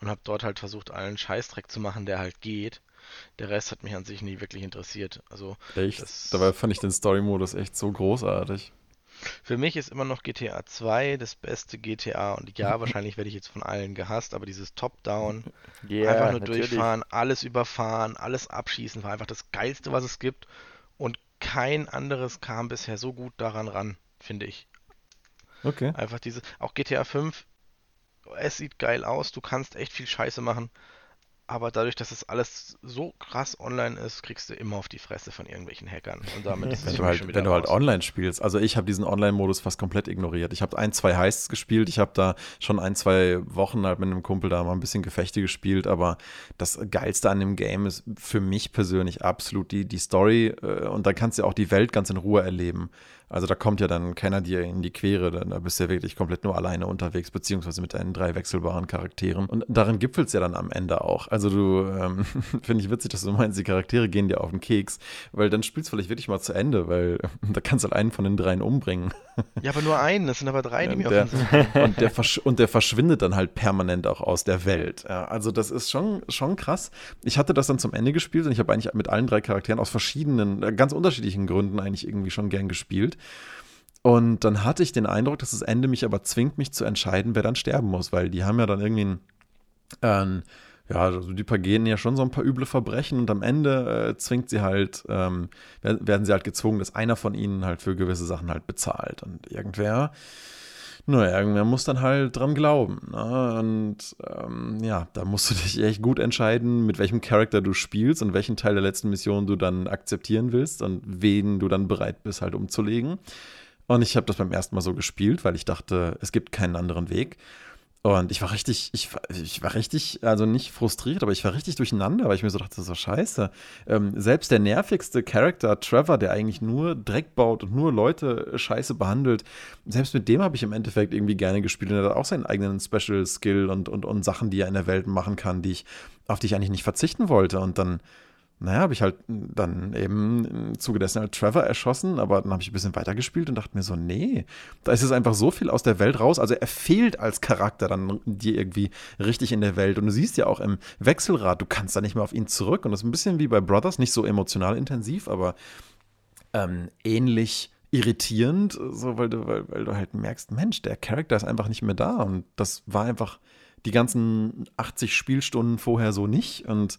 und habe dort halt versucht, allen Scheißdreck zu machen, der halt geht. Der Rest hat mich an sich nie wirklich interessiert. Also echt? Dabei fand ich den Story-Modus echt so großartig. Für mich ist immer noch GTA 2 das beste GTA und ja, (laughs) wahrscheinlich werde ich jetzt von allen gehasst, aber dieses Top-Down, yeah, einfach nur natürlich. durchfahren, alles überfahren, alles abschießen, war einfach das Geilste, was es gibt und kein anderes kam bisher so gut daran ran, finde ich. Okay. Einfach diese, auch GTA 5, es sieht geil aus, du kannst echt viel Scheiße machen, aber dadurch, dass es alles so krass online ist, kriegst du immer auf die Fresse von irgendwelchen Hackern. Und damit ist es wenn, du halt, wenn du halt online spielst. Also ich habe diesen Online-Modus fast komplett ignoriert. Ich habe ein, zwei Heists gespielt. Ich habe da schon ein, zwei Wochen halt mit einem Kumpel da mal ein bisschen Gefechte gespielt. Aber das Geilste an dem Game ist für mich persönlich absolut die, die Story. Äh, und da kannst du auch die Welt ganz in Ruhe erleben. Also da kommt ja dann keiner dir in die Quere, da bist du ja wirklich komplett nur alleine unterwegs, beziehungsweise mit deinen drei wechselbaren Charakteren. Und darin gipfelt es ja dann am Ende auch. Also du, ähm, (laughs) finde ich witzig, dass du meinst, die Charaktere gehen dir auf den Keks, weil dann spielst du vielleicht wirklich mal zu Ende, weil (laughs) da kannst du halt einen von den dreien umbringen. Ja, aber nur einen, das sind aber drei, die mir der, auf den (laughs) und der, und der verschwindet dann halt permanent auch aus der Welt. Ja, also das ist schon, schon krass. Ich hatte das dann zum Ende gespielt und ich habe eigentlich mit allen drei Charakteren aus verschiedenen, äh, ganz unterschiedlichen Gründen eigentlich irgendwie schon gern gespielt. Und dann hatte ich den Eindruck, dass das Ende mich aber zwingt, mich zu entscheiden, wer dann sterben muss, weil die haben ja dann irgendwie ein, äh, ja, also die begehen ja schon so ein paar üble Verbrechen und am Ende äh, zwingt sie halt, ähm, werden sie halt gezwungen, dass einer von ihnen halt für gewisse Sachen halt bezahlt. Und irgendwer, naja, irgendwer muss dann halt dran glauben. Ne? Und ähm, ja, da musst du (laughs) dich echt gut entscheiden, mit welchem Charakter du spielst und welchen Teil der letzten Mission du dann akzeptieren willst und wen du dann bereit bist halt umzulegen. Und ich habe das beim ersten Mal so gespielt, weil ich dachte, es gibt keinen anderen Weg. Und ich war richtig, ich, ich war richtig, also nicht frustriert, aber ich war richtig durcheinander, weil ich mir so dachte, so scheiße. Ähm, selbst der nervigste Charakter, Trevor, der eigentlich nur Dreck baut und nur Leute scheiße behandelt, selbst mit dem habe ich im Endeffekt irgendwie gerne gespielt. Und er hat auch seinen eigenen Special Skill und, und, und Sachen, die er in der Welt machen kann, die ich, auf die ich eigentlich nicht verzichten wollte. Und dann naja, habe ich halt dann eben im Zuge dessen halt Trevor erschossen, aber dann habe ich ein bisschen weitergespielt und dachte mir so, nee, da ist es einfach so viel aus der Welt raus. Also er fehlt als Charakter dann dir irgendwie richtig in der Welt. Und du siehst ja auch im Wechselrad, du kannst da nicht mehr auf ihn zurück. Und das ist ein bisschen wie bei Brothers, nicht so emotional intensiv, aber ähm, ähnlich irritierend, so weil du, weil, weil du halt merkst, Mensch, der Charakter ist einfach nicht mehr da. Und das war einfach die ganzen 80 Spielstunden vorher so nicht. Und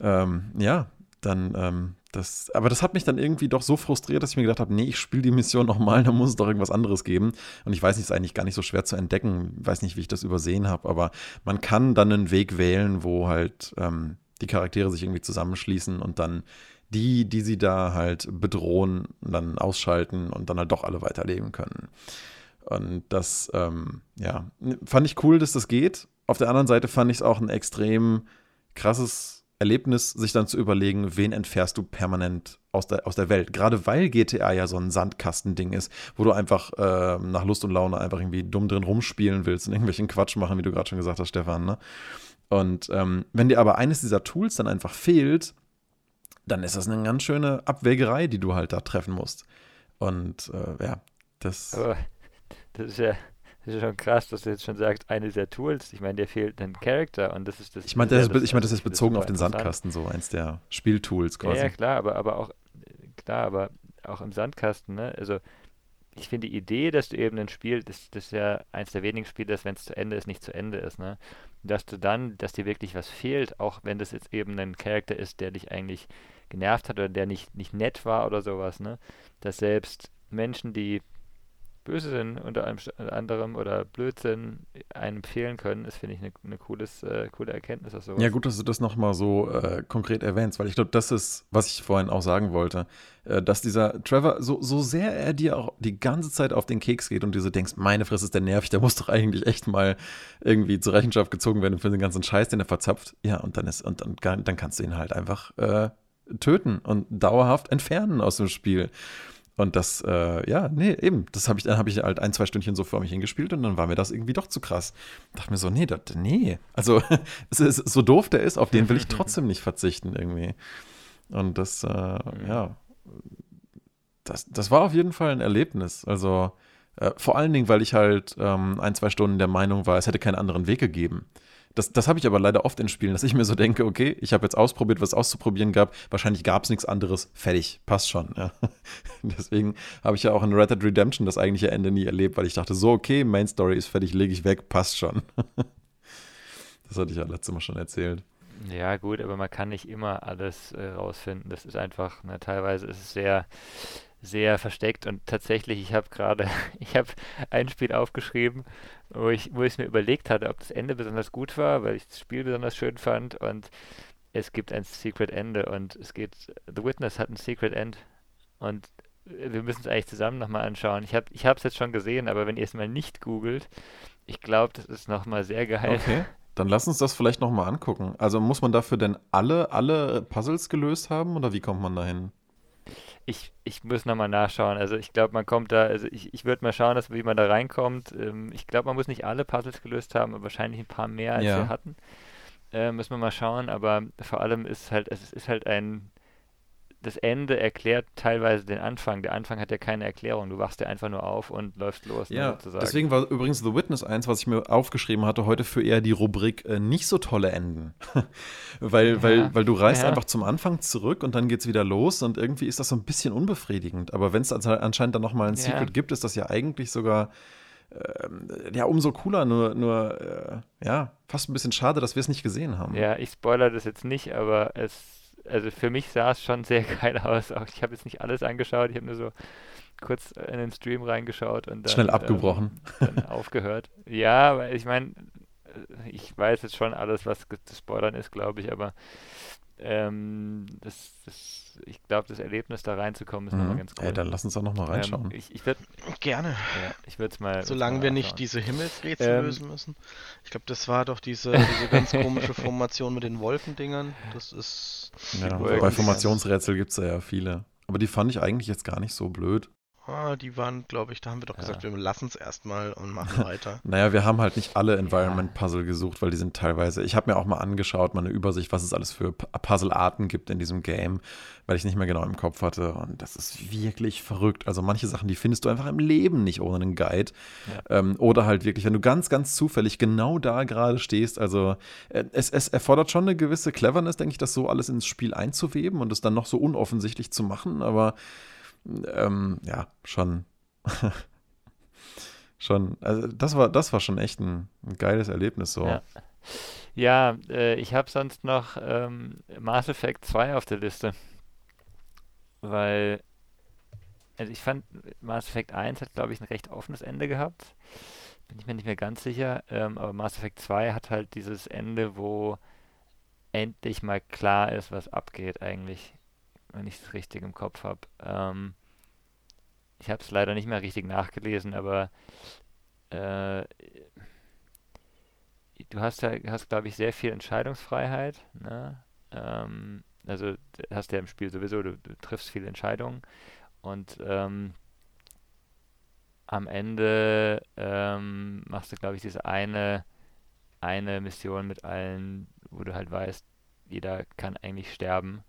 ähm, ja, dann, ähm, das, aber das hat mich dann irgendwie doch so frustriert, dass ich mir gedacht habe, nee, ich spiele die Mission nochmal, da muss es doch irgendwas anderes geben. Und ich weiß nicht, ist eigentlich gar nicht so schwer zu entdecken, ich weiß nicht, wie ich das übersehen habe, aber man kann dann einen Weg wählen, wo halt ähm, die Charaktere sich irgendwie zusammenschließen und dann die, die sie da halt bedrohen, dann ausschalten und dann halt doch alle weiterleben können. Und das, ähm, ja, fand ich cool, dass das geht. Auf der anderen Seite fand ich es auch ein extrem krasses Erlebnis, sich dann zu überlegen, wen entfährst du permanent aus der, aus der Welt. Gerade weil GTA ja so ein Sandkastending ist, wo du einfach äh, nach Lust und Laune einfach irgendwie dumm drin rumspielen willst und irgendwelchen Quatsch machen, wie du gerade schon gesagt hast, Stefan. Ne? Und ähm, wenn dir aber eines dieser Tools dann einfach fehlt, dann ist das eine ganz schöne Abwägerei, die du halt da treffen musst. Und äh, ja, das. Aber das ist ja das ist schon krass, dass du jetzt schon sagst, eine der Tools. Ich meine, der fehlt ein Charakter und das ist das. Ich meine, das, das, ich mein, das ist bezogen auf den Sandkasten, so eins der Spieltools quasi. Ja, ja, klar, aber, aber auch, klar, aber auch im Sandkasten, ne? Also, ich finde die Idee, dass du eben ein Spiel, das, das ist ja eins der wenigen Spiele, dass wenn es zu Ende ist, nicht zu Ende ist, ne? Dass du dann, dass dir wirklich was fehlt, auch wenn das jetzt eben ein Charakter ist, der dich eigentlich genervt hat oder der nicht, nicht nett war oder sowas, ne? Dass selbst Menschen, die böse sind unter anderem oder Blödsinn einem fehlen können, ist, finde ich, eine, eine cooles, äh, coole Erkenntnis aus sowas. Ja, gut, dass du das nochmal so äh, konkret erwähnst, weil ich glaube, das ist, was ich vorhin auch sagen wollte, äh, dass dieser Trevor, so, so sehr er dir auch die ganze Zeit auf den Keks geht und du so denkst, meine Fresse ist der nervig, der muss doch eigentlich echt mal irgendwie zur Rechenschaft gezogen werden für den ganzen Scheiß, den er verzapft. Ja, und dann ist, und dann, dann kannst du ihn halt einfach äh, töten und dauerhaft entfernen aus dem Spiel. Und das, äh, ja, nee, eben, das habe ich, dann habe ich halt ein, zwei Stündchen so vor mich hingespielt und dann war mir das irgendwie doch zu krass. Dachte mir so, nee, das, nee. Also, (laughs) es ist, so doof der ist, auf den will ich (laughs) trotzdem nicht verzichten irgendwie. Und das, äh, mhm. ja, das, das war auf jeden Fall ein Erlebnis. Also, äh, vor allen Dingen, weil ich halt ähm, ein, zwei Stunden der Meinung war, es hätte keinen anderen Weg gegeben. Das, das habe ich aber leider oft in Spielen, dass ich mir so denke, okay, ich habe jetzt ausprobiert, was auszuprobieren gab. Wahrscheinlich gab es nichts anderes. Fertig, passt schon. Ja. (laughs) Deswegen habe ich ja auch in Red Dead Redemption das eigentliche Ende nie erlebt, weil ich dachte, so, okay, Main Story ist fertig, lege ich weg, passt schon. (laughs) das hatte ich ja letztes Mal schon erzählt. Ja, gut, aber man kann nicht immer alles äh, rausfinden. Das ist einfach, ne, teilweise ist es sehr sehr versteckt und tatsächlich, ich habe gerade, (laughs) ich habe ein Spiel aufgeschrieben, wo ich, wo ich mir überlegt hatte, ob das Ende besonders gut war, weil ich das Spiel besonders schön fand und es gibt ein Secret Ende und es geht, The Witness hat ein Secret End und wir müssen es eigentlich zusammen nochmal anschauen. Ich habe es jetzt schon gesehen, aber wenn ihr es mal nicht googelt, ich glaube, das ist nochmal sehr geil. Okay. Dann lass uns das vielleicht nochmal angucken. Also muss man dafür denn alle, alle Puzzles gelöst haben oder wie kommt man dahin? Ich, ich muss nochmal nachschauen. Also ich glaube, man kommt da, also ich, ich würde mal schauen, dass, wie man da reinkommt. Ähm, ich glaube, man muss nicht alle Puzzles gelöst haben, aber wahrscheinlich ein paar mehr, als ja. wir hatten. Äh, müssen wir mal schauen, aber vor allem ist halt, es ist halt ein das Ende erklärt teilweise den Anfang. Der Anfang hat ja keine Erklärung. Du wachst ja einfach nur auf und läufst los. Ja, sozusagen. deswegen war übrigens The Witness eins, was ich mir aufgeschrieben hatte, heute für eher die Rubrik äh, nicht so tolle Enden. (laughs) weil, ja, weil, weil du reist ja. einfach zum Anfang zurück und dann geht es wieder los und irgendwie ist das so ein bisschen unbefriedigend. Aber wenn es also anscheinend dann nochmal ein ja. Secret gibt, ist das ja eigentlich sogar ähm, ja, umso cooler, nur, nur äh, ja, fast ein bisschen schade, dass wir es nicht gesehen haben. Ja, ich spoilere das jetzt nicht, aber es also für mich sah es schon sehr (laughs) geil aus. Auch ich habe jetzt nicht alles angeschaut, ich habe nur so kurz in den Stream reingeschaut und dann, schnell abgebrochen. Ähm, dann (laughs) aufgehört. Ja, weil ich meine, ich weiß jetzt schon alles, was zu spoilern ist, glaube ich, aber ähm, das, das, ich glaube, das Erlebnis da reinzukommen ist mhm. nochmal ganz cool. Ey, dann lass uns doch nochmal ähm, reinschauen. Ähm, ich, ich würd, Gerne. Ja, ich würde es mal. Solange wir nicht diese Himmelsrätsel ähm, lösen müssen. Ich glaube, das war doch diese, diese ganz (laughs) komische Formation mit den Wolkendingern. Das ist. Ja, bei Formationsrätsel gibt es ja viele. Aber die fand ich eigentlich jetzt gar nicht so blöd. Ah, die waren, glaube ich, da haben wir doch gesagt, wir lassen es erstmal und machen (laughs) weiter. naja, wir haben halt nicht alle Environment-Puzzle gesucht, weil die sind teilweise, ich habe mir auch mal angeschaut, mal eine Übersicht, was es alles für Puzzle-Arten gibt in diesem Game, weil ich nicht mehr genau im Kopf hatte. Und das ist wirklich verrückt. Also manche Sachen, die findest du einfach im Leben nicht ohne einen Guide. Ja. Ähm, oder halt wirklich, wenn du ganz, ganz zufällig genau da gerade stehst. Also äh, es, es erfordert schon eine gewisse Cleverness, denke ich, das so alles ins Spiel einzuweben und es dann noch so unoffensichtlich zu machen, aber ähm, ja, schon. (laughs) schon, also das war, das war schon echt ein, ein geiles Erlebnis so. Ja, ja äh, ich habe sonst noch ähm, Mass Effect 2 auf der Liste. Weil, also ich fand, Mass Effect 1 hat, glaube ich, ein recht offenes Ende gehabt. Bin ich mir nicht mehr ganz sicher. Ähm, aber Mass Effect 2 hat halt dieses Ende, wo endlich mal klar ist, was abgeht eigentlich wenn ich es richtig im Kopf habe. Ähm, ich habe es leider nicht mehr richtig nachgelesen, aber äh, du hast ja, hast glaube ich sehr viel Entscheidungsfreiheit. Ne? Ähm, also hast ja im Spiel sowieso, du, du triffst viele Entscheidungen und ähm, am Ende ähm, machst du glaube ich diese eine eine Mission mit allen, wo du halt weißt, jeder kann eigentlich sterben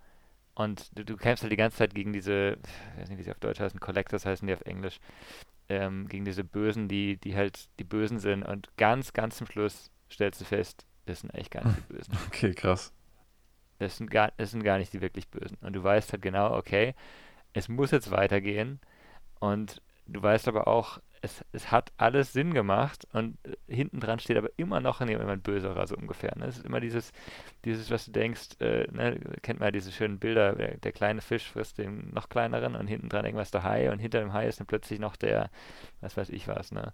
und du, du, kämpfst halt die ganze Zeit gegen diese, ich weiß nicht, wie sie auf Deutsch heißen, Collectors heißen die auf Englisch, ähm, gegen diese Bösen, die, die halt die Bösen sind. Und ganz, ganz zum Schluss stellst du fest, das sind eigentlich gar nicht die (laughs) Bösen. Okay, krass. Das sind, gar, das sind gar nicht die wirklich Bösen. Und du weißt halt genau, okay, es muss jetzt weitergehen. Und du weißt aber auch, es, es hat alles Sinn gemacht und äh, hinten dran steht aber immer noch jemand Böserer, so ungefähr. Ne? Es ist immer dieses, dieses, was du denkst, äh, ne, kennt man ja diese schönen Bilder, der, der, kleine Fisch frisst den noch kleineren und hinten dran irgendwas der Hai und hinter dem Hai ist dann plötzlich noch der, was weiß ich was, ne?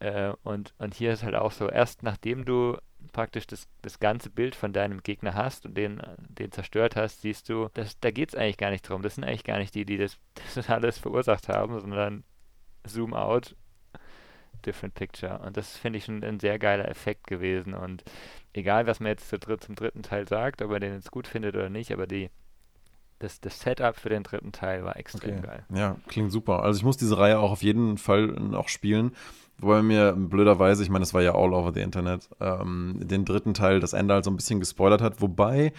Äh, und, und hier ist halt auch so, erst nachdem du praktisch das, das ganze Bild von deinem Gegner hast und den, den zerstört hast, siehst du, das, da geht es eigentlich gar nicht drum. Das sind eigentlich gar nicht die, die das, (laughs) das alles verursacht haben, sondern Zoom out, different picture. Und das finde ich schon ein sehr geiler Effekt gewesen. Und egal, was man jetzt zum dritten Teil sagt, ob man den jetzt gut findet oder nicht, aber die, das, das Setup für den dritten Teil war extrem okay. geil. Ja, klingt super. Also ich muss diese Reihe auch auf jeden Fall noch spielen. Wobei mir blöderweise, ich meine, es war ja all over the Internet, ähm, den dritten Teil, das Ende halt so ein bisschen gespoilert hat. Wobei,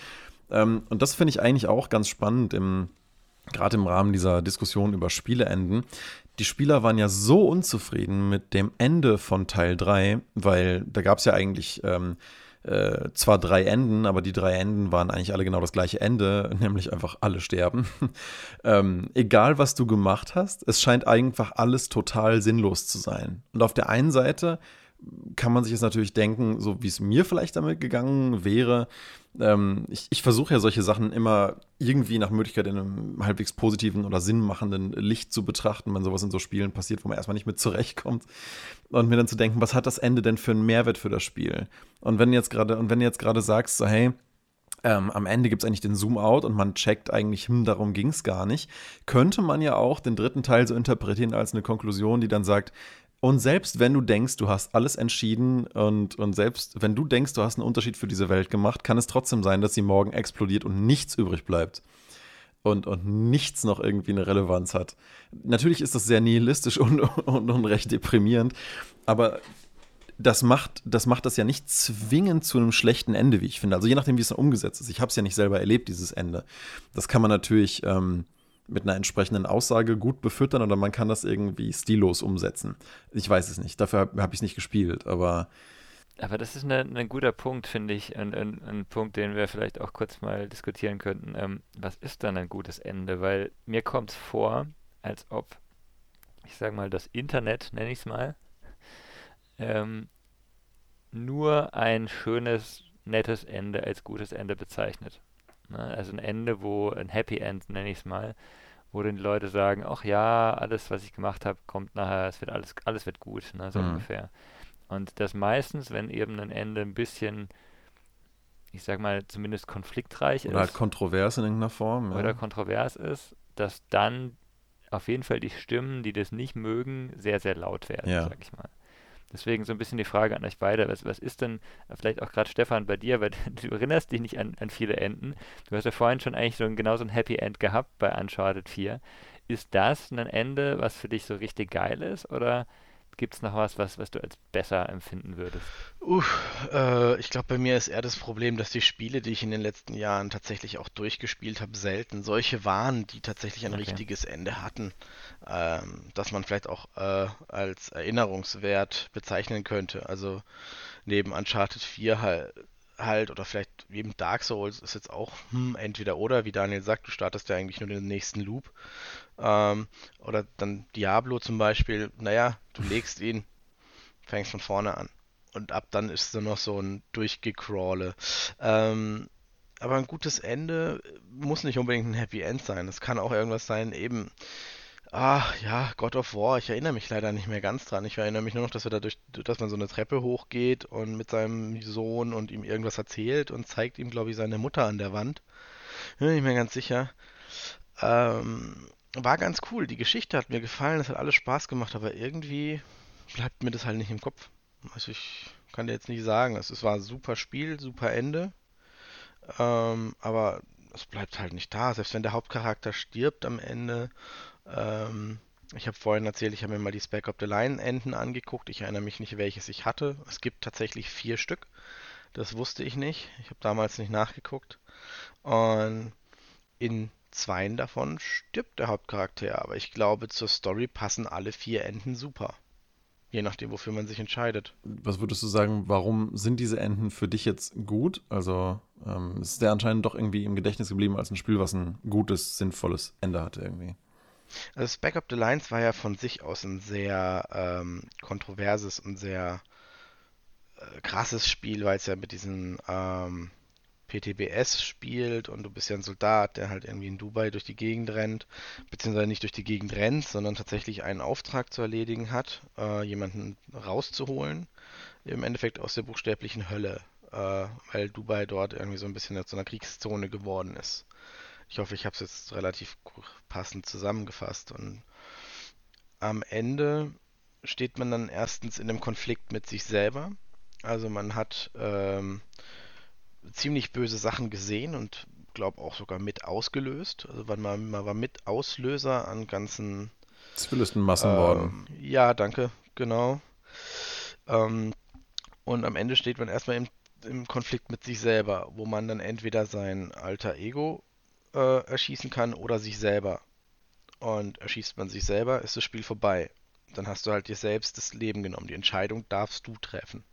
ähm, und das finde ich eigentlich auch ganz spannend im gerade im Rahmen dieser Diskussion über Spieleenden, die Spieler waren ja so unzufrieden mit dem Ende von Teil 3, weil da gab es ja eigentlich ähm, äh, zwar drei Enden, aber die drei Enden waren eigentlich alle genau das gleiche Ende, (laughs) nämlich einfach alle sterben. (laughs) ähm, egal, was du gemacht hast, es scheint einfach alles total sinnlos zu sein. Und auf der einen Seite kann man sich jetzt natürlich denken, so wie es mir vielleicht damit gegangen wäre. Ähm, ich, ich versuche ja solche Sachen immer irgendwie nach Möglichkeit in einem halbwegs positiven oder sinnmachenden Licht zu betrachten, wenn sowas in so Spielen passiert, wo man erstmal nicht mit zurechtkommt. Und mir dann zu denken, was hat das Ende denn für einen Mehrwert für das Spiel? Und wenn jetzt gerade, und wenn du jetzt gerade sagst, so, hey, ähm, am Ende gibt es eigentlich den Zoom-out und man checkt eigentlich, hm, darum ging es gar nicht, könnte man ja auch den dritten Teil so interpretieren als eine Konklusion, die dann sagt, und selbst wenn du denkst, du hast alles entschieden und, und selbst wenn du denkst, du hast einen Unterschied für diese Welt gemacht, kann es trotzdem sein, dass sie morgen explodiert und nichts übrig bleibt. Und, und nichts noch irgendwie eine Relevanz hat. Natürlich ist das sehr nihilistisch (laughs) und, und, und recht deprimierend, aber das macht, das macht das ja nicht zwingend zu einem schlechten Ende, wie ich finde. Also je nachdem, wie es dann umgesetzt ist. Ich habe es ja nicht selber erlebt, dieses Ende. Das kann man natürlich ähm, mit einer entsprechenden Aussage gut befüttern oder man kann das irgendwie stillos umsetzen. Ich weiß es nicht. Dafür habe hab ich es nicht gespielt, aber. Aber das ist ein, ein guter Punkt, finde ich. Ein, ein, ein, Punkt, den wir vielleicht auch kurz mal diskutieren könnten. Ähm, was ist dann ein gutes Ende? Weil mir kommt es vor, als ob, ich sage mal, das Internet, nenne ich es mal, ähm, nur ein schönes, nettes Ende als gutes Ende bezeichnet. Ne? Also ein Ende, wo ein Happy End, nenne ich es mal, wo dann die Leute sagen, ach ja, alles, was ich gemacht habe, kommt nachher, es wird alles, alles wird gut, ne? so mhm. ungefähr. Und das meistens, wenn eben ein Ende ein bisschen, ich sag mal, zumindest konfliktreich Oder ist. halt kontrovers in irgendeiner Form. Ja. oder kontrovers ist, dass dann auf jeden Fall die Stimmen, die das nicht mögen, sehr, sehr laut werden, Ja. sag ich mal. Deswegen so ein bisschen die Frage an euch beide, was, was ist denn, äh, vielleicht auch gerade Stefan bei dir, weil (laughs) du erinnerst dich nicht an, an viele Enden. Du hast ja vorhin schon eigentlich so ein, genau so ein Happy End gehabt bei Uncharted 4. Ist das ein Ende, was für dich so richtig geil ist oder gibt es noch was, was, was du als besser empfinden würdest? Uff, äh, ich glaube, bei mir ist eher das Problem, dass die Spiele, die ich in den letzten Jahren tatsächlich auch durchgespielt habe, selten solche waren, die tatsächlich ein Okay. richtiges Ende hatten, ähm, dass man vielleicht auch äh, als Erinnerungswert bezeichnen könnte. Also neben Uncharted 4 halt, halt oder vielleicht neben Dark Souls ist jetzt auch hm, entweder oder, wie Daniel sagt, du startest ja eigentlich nur den nächsten Loop. Ähm, oder dann Diablo zum Beispiel, naja, du legst ihn, fängst von vorne an. Und ab dann ist es nur noch so ein Durchgecrawle. Ähm, aber ein gutes Ende muss nicht unbedingt ein Happy End sein. Es kann auch irgendwas sein, eben, ah ja, God of War, ich erinnere mich leider nicht mehr ganz dran. Ich erinnere mich nur noch, dass er dadurch, dass man so eine Treppe hochgeht und mit seinem Sohn und ihm irgendwas erzählt und zeigt ihm, glaube ich, seine Mutter an der Wand. Bin mir nicht mehr ganz sicher. Ähm, war ganz cool. Die Geschichte hat mir gefallen, es hat alles Spaß gemacht, aber irgendwie bleibt mir das halt nicht im Kopf. Also ich kann dir jetzt nicht sagen. Es, es war ein super Spiel, super Ende. Ähm, aber es bleibt halt nicht da. Selbst wenn der Hauptcharakter stirbt am Ende. Ähm, ich habe vorhin erzählt, ich habe mir mal die Spec of the Line Enden angeguckt. Ich erinnere mich nicht, welches ich hatte. Es gibt tatsächlich vier Stück. Das wusste ich nicht. Ich habe damals nicht nachgeguckt. Und in zweien davon stirbt der Hauptcharakter. Aber ich glaube, zur Story passen alle vier Enden super. Je nachdem, wofür man sich entscheidet. Was würdest du sagen, warum sind diese Enden für dich jetzt gut? Also ähm, ist der anscheinend doch irgendwie im Gedächtnis geblieben als ein Spiel, was ein gutes, sinnvolles Ende hatte irgendwie. Also Spec of the Lines war ja von sich aus ein sehr ähm, kontroverses und sehr äh, krasses Spiel, weil es ja mit diesen ähm, PTBS spielt und du bist ja ein Soldat, der halt irgendwie in Dubai durch die Gegend rennt, beziehungsweise nicht durch die Gegend rennt, sondern tatsächlich einen Auftrag zu erledigen hat, äh, jemanden rauszuholen, im Endeffekt aus der buchstäblichen Hölle, äh, weil Dubai dort irgendwie so ein bisschen zu einer Kriegszone geworden ist. Ich hoffe, ich habe es jetzt relativ passend zusammengefasst. Und am Ende steht man dann erstens in einem Konflikt mit sich selber. Also man hat ähm, ziemlich böse Sachen gesehen und glaube auch sogar mit ausgelöst. Also man, man, war mit Auslöser an ganzen Zivilisten-Massenmorden. ähm, ja, danke, genau. Ähm, und am Ende steht man erstmal im, im Konflikt mit sich selber, wo man dann entweder sein alter Ego äh, erschießen kann oder sich selber. Und erschießt man sich selber, ist das Spiel vorbei. Dann hast du halt dir selbst das Leben genommen. Die Entscheidung darfst du treffen.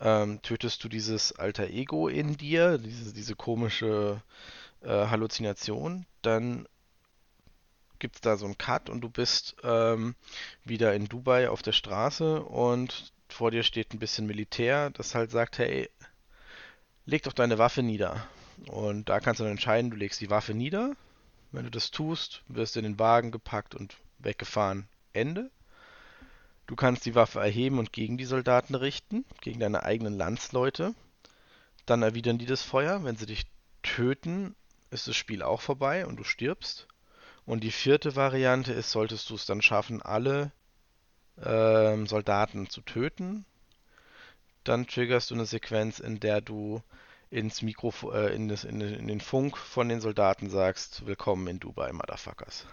Ähm, tötest du dieses alter Ego in dir, diese, diese komische äh, Halluzination, dann gibt es da so einen Cut und du bist ähm, wieder in Dubai auf der Straße und vor dir steht ein bisschen Militär, das halt sagt, hey, leg doch deine Waffe nieder. Und da kannst du dann entscheiden, du legst die Waffe nieder. Wenn du das tust, wirst du in den Wagen gepackt und weggefahren. Ende. Du kannst die Waffe erheben und gegen die Soldaten richten, gegen deine eigenen Landsleute. Dann erwidern die das Feuer. Wenn sie dich töten, ist das Spiel auch vorbei und du stirbst. Und die vierte Variante ist, solltest du es dann schaffen, alle ähm, Soldaten zu töten, dann triggerst du eine Sequenz, in der du ins Mikro, äh, in, das, in, in den Funk von den Soldaten sagst, willkommen in Dubai, Motherfuckers.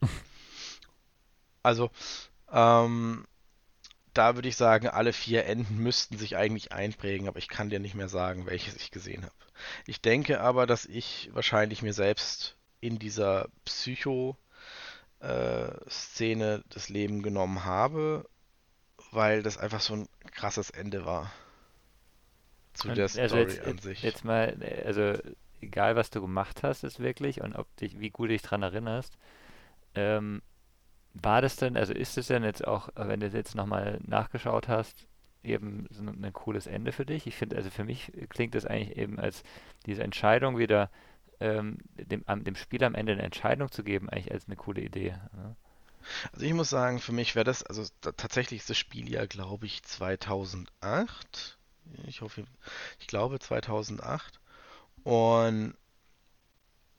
(laughs) also, ähm, da würde ich sagen, alle vier Enden müssten sich eigentlich einprägen, aber ich kann dir nicht mehr sagen, welches ich gesehen habe. Ich denke aber, dass ich wahrscheinlich mir selbst in dieser Psycho-Szene das Leben genommen habe, weil das einfach so ein krasses Ende war. Zu Und der also Story jetzt, an sich. jetzt mal, äh, also egal was du gemacht hast, ist wirklich und ob dich, wie gut du dich dran erinnerst, ähm, war das denn, also ist es denn jetzt auch, wenn du jetzt nochmal nachgeschaut hast, eben so ein, ein cooles Ende für dich? Ich finde, also für mich klingt das eigentlich eben als diese Entscheidung wieder, ähm, dem, am, dem Spiel am Ende eine Entscheidung zu geben, eigentlich als eine coole Idee. Ne? Also ich muss sagen, für mich wäre das, also da, tatsächlich ist das Spiel ja, glaube ich, 2008. Ich hoffe, ich glaube 2008. Und